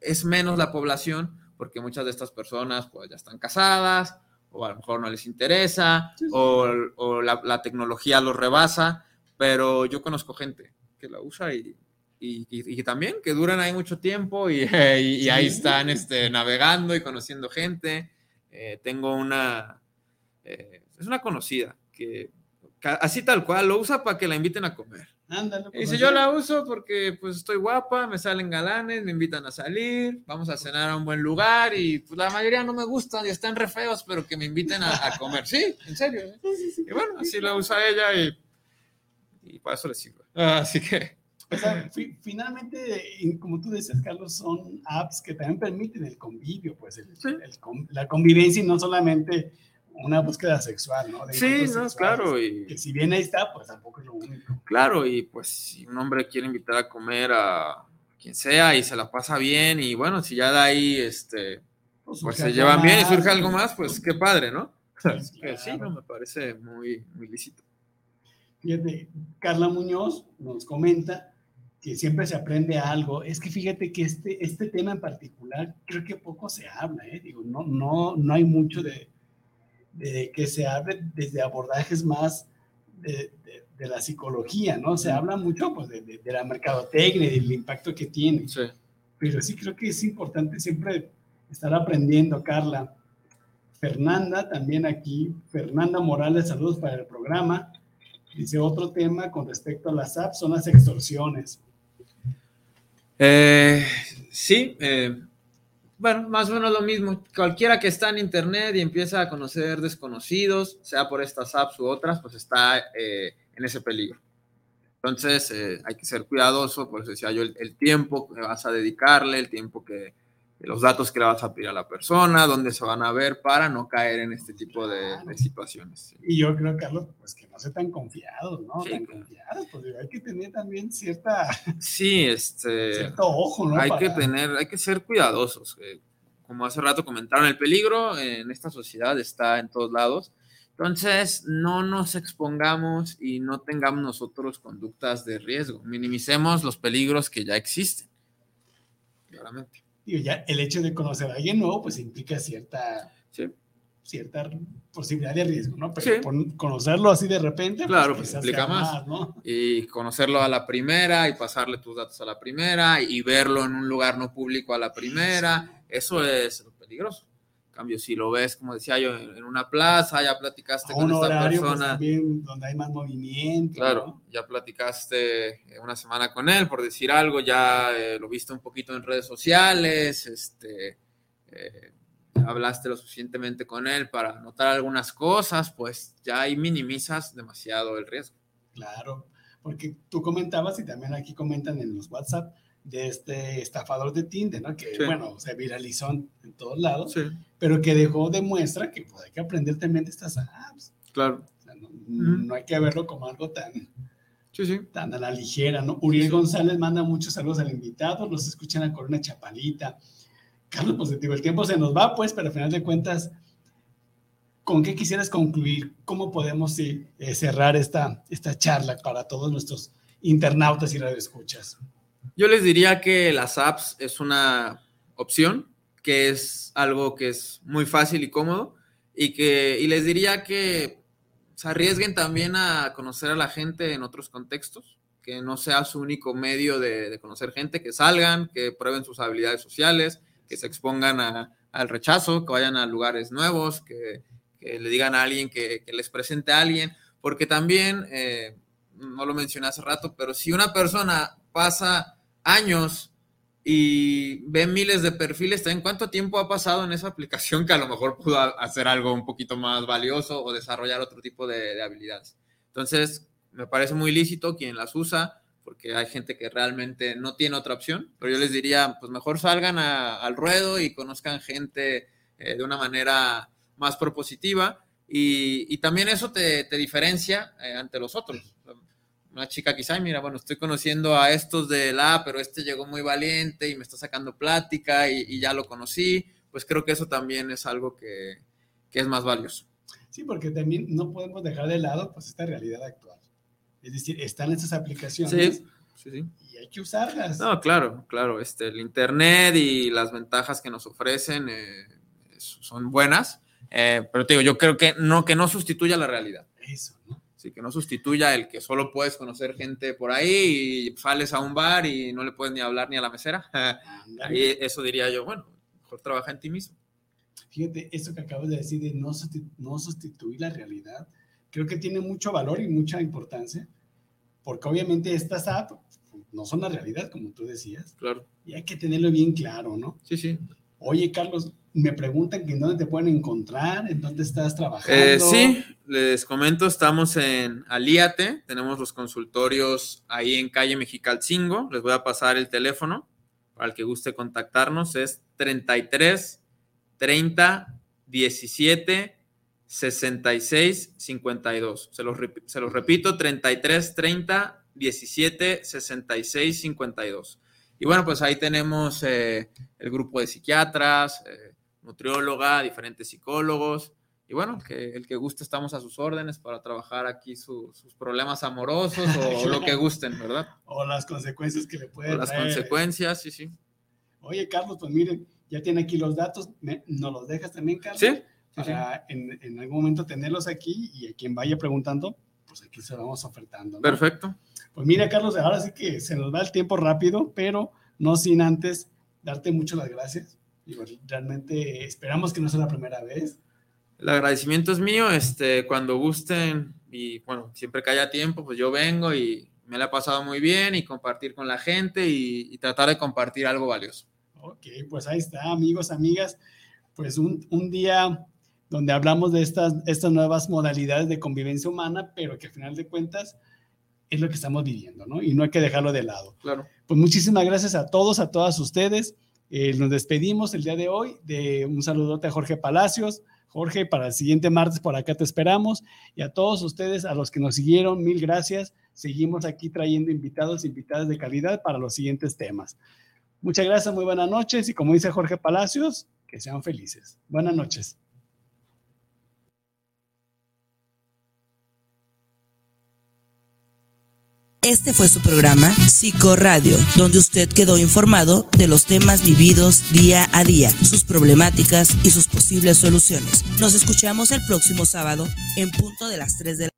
es menos la población porque muchas de estas personas pues ya están casadas o a lo mejor no les interesa sí, sí. o, o la, la, tecnología los rebasa, pero yo conozco gente que la usa y, y, y, y también que duran ahí mucho tiempo y, y ahí están este, navegando y conociendo gente. Eh, tengo una, eh, es una conocida que así tal cual, lo usa para que la inviten a comer. Ándale. Y dice, yo la uso porque pues estoy guapa, me salen galanes, me invitan a salir, vamos a cenar a un buen lugar y pues la mayoría no me gustan y están re feos, pero que me inviten a, comer. Sí, en serio. ¿eh? Y bueno, así la usa ella y, y para eso le sirve. Así que... O sea, finalmente, como tú dices, Carlos, son apps que también permiten el convivio, pues la convivencia y no solamente una búsqueda sexual, ¿no? sí, no, claro. Y, que si bien ahí está, pues tampoco es lo único. Claro, y pues si un hombre quiere invitar a comer a quien sea y se la pasa bien, y bueno, si ya de ahí, este, pues, pues se llevan bien y surge algo más, pues qué padre, ¿no? sí, no, me parece muy, muy lícito. Fíjate, Carla Muñoz nos comenta que siempre se aprende algo. Es que fíjate que este, este tema en particular creo que poco se habla, ¿eh? Digo, no, no, no hay mucho de, de que se hable desde abordajes más de, de, la psicología, ¿no? Se habla mucho pues, de, de, la mercadotecnia y del impacto que tiene. Sí. Pero sí creo que es importante siempre estar aprendiendo, Carla. Fernanda, también aquí, Fernanda Morales, saludos para el programa. Dice otro tema con respecto a las apps, son las extorsiones. Eh, sí, eh, bueno, más o menos lo mismo. Cualquiera que está en internet y empieza a conocer desconocidos, sea por estas apps u otras, pues está eh, en ese peligro. Entonces, eh, hay que ser cuidadoso, por eso decía yo, el, tiempo que vas a dedicarle, el tiempo que, los datos que le vas a pedir a la persona, dónde se van a ver para no caer en este tipo de, situaciones. Y yo creo, Carlos, pues que no se tan confiados, ¿no? tan confiados, pues hay que tener también cierta... Sí, este... Cierto ojo, ¿no? Hay que tener, hay que ser cuidadosos. Eh, como hace rato comentaron, el peligro en esta sociedad está en todos lados. Entonces, no nos expongamos y no tengamos nosotros conductas de riesgo. Minimicemos los peligros que ya existen. Claramente ya el hecho de conocer a alguien nuevo, pues implica cierta, cierta posibilidad de riesgo, ¿no? Pero conocerlo así de repente, pues, claro, pues, implica más. ¿no? Y conocerlo a la primera y pasarle tus datos a la primera y verlo en un lugar no público a la primera, eso es peligroso cambio, si lo ves, como decía yo, en una plaza, ya platicaste con esta pues, persona. también donde hay más movimiento. Claro, ya platicaste eh, una semana con él, por decir algo, ya eh, lo viste un poquito en redes sociales, este, eh, hablaste lo suficientemente con él para notar algunas cosas, pues ya ahí minimizas demasiado el riesgo. Claro, porque tú comentabas y también aquí comentan en los WhatsApp de este estafador de Tinder, ¿no? Que, bueno, se viralizó en, todos lados, pero que dejó de muestra que pues, hay que aprender también de estas apps. Claro. no, hay que verlo como algo tan, sí, tan a la ligera, ¿no? Uriel González manda muchos saludos al invitado, los escuchan a Corona Chapalita. Carlos, pues digo, el tiempo se nos va, pues, pero al final de cuentas, ¿con qué quisieras concluir? ¿Cómo podemos eh, cerrar esta, esta charla para todos nuestros internautas y radioescuchas? Yo les diría que las apps es una opción, que es algo que es muy fácil y cómodo, y que y les diría que se arriesguen también a conocer a la gente en otros contextos, que no sea su único medio de, conocer gente, que salgan, que prueben sus habilidades sociales, que se expongan al rechazo, que vayan a lugares nuevos, que, le digan a alguien que, les presente a alguien, porque también, eh, no lo mencioné hace rato, pero si una persona pasa años y ve miles de perfiles, ¿en cuánto tiempo ha pasado en esa aplicación que a lo mejor pudo hacer algo un poquito más valioso o desarrollar otro tipo de, habilidades? Entonces, me parece muy lícito quien las usa, porque hay gente que realmente no tiene otra opción, pero yo les diría, pues mejor salgan al ruedo y conozcan gente eh, de una manera más propositiva y, también eso te, diferencia eh, ante los otros una chica quizá, mira, bueno, estoy conociendo a estos de la, pero este llegó muy valiente y me está sacando plática y, ya lo conocí, pues creo que eso también es algo que, es más valioso. Sí, porque también no podemos dejar de lado pues esta realidad actual. Es decir, están estas aplicaciones sí, sí, y hay que usarlas. No, claro, claro. Este, el Internet y las ventajas que nos ofrecen eh, son buenas, eh, pero te digo, yo creo que no, que no sustituya la realidad. Eso, ¿no? Que no sustituya el que solo puedes conocer gente por ahí y sales a un bar y no le puedes ni hablar ni a la mesera. Ahí eso diría yo, bueno, mejor trabaja en ti mismo. Fíjate, eso que acabas de decir de no, no sustituir la realidad, creo que tiene mucho valor y mucha importancia, porque obviamente estas apps no son la realidad, como tú decías. Claro. Y hay que tenerlo bien claro, ¿no? Sí, sí. Oye, Carlos, me preguntan que en dónde te pueden encontrar, en dónde estás trabajando. Eh, sí, les comento, estamos en Aliate, tenemos los consultorios ahí en calle Mexicalcingo, les voy a pasar el teléfono para el que guste contactarnos, es 33 30 17 66 52. Se los, se los repito, 33 30 17 66 52. Y bueno, pues ahí tenemos eh, el grupo de psiquiatras, eh, nutrióloga, diferentes psicólogos. Y bueno, que el que guste estamos a sus órdenes para trabajar aquí sus problemas amorosos o lo que gusten, ¿verdad? O las consecuencias que le pueden o las consecuencias, sí, sí. Oye, Carlos, pues miren, ya tiene aquí los datos. ¿Nos los dejas también, Carlos? Sí. Para En, en, algún momento tenerlos aquí y a quien vaya preguntando, pues aquí se lo vamos ofertando. ¿no? Perfecto. Pues mira, Carlos, ahora sí que se nos va el tiempo rápido, pero no sin antes darte muchas las gracias. Y realmente esperamos que no sea la primera vez. El agradecimiento es mío, este, cuando gusten y bueno, siempre que haya tiempo, pues yo vengo y me la he pasado muy bien y compartir con la gente y, y tratar de compartir algo valioso. Ok, pues ahí está, amigos, amigas. Pues un, un día donde hablamos de estas, estas nuevas modalidades de convivencia humana, pero que al final de cuentas es lo que estamos viviendo, ¿no? Y no hay que dejarlo de lado. Claro. Pues muchísimas gracias a todos, a todas ustedes. Eh, nos despedimos el día de hoy de un saludote a Jorge Palacios. Jorge, para el siguiente martes por acá te esperamos. Y a todos ustedes, a los que nos siguieron, mil gracias. Seguimos aquí trayendo invitados, invitadas de calidad para los siguientes temas. Muchas gracias, muy buenas noches. Y como dice Jorge Palacios, que sean felices. Buenas noches. Este fue su programa Psicoradio, donde usted quedó informado de los temas vividos día a día, sus problemáticas y sus posibles soluciones. Nos escuchamos el próximo sábado en punto de las 3 de la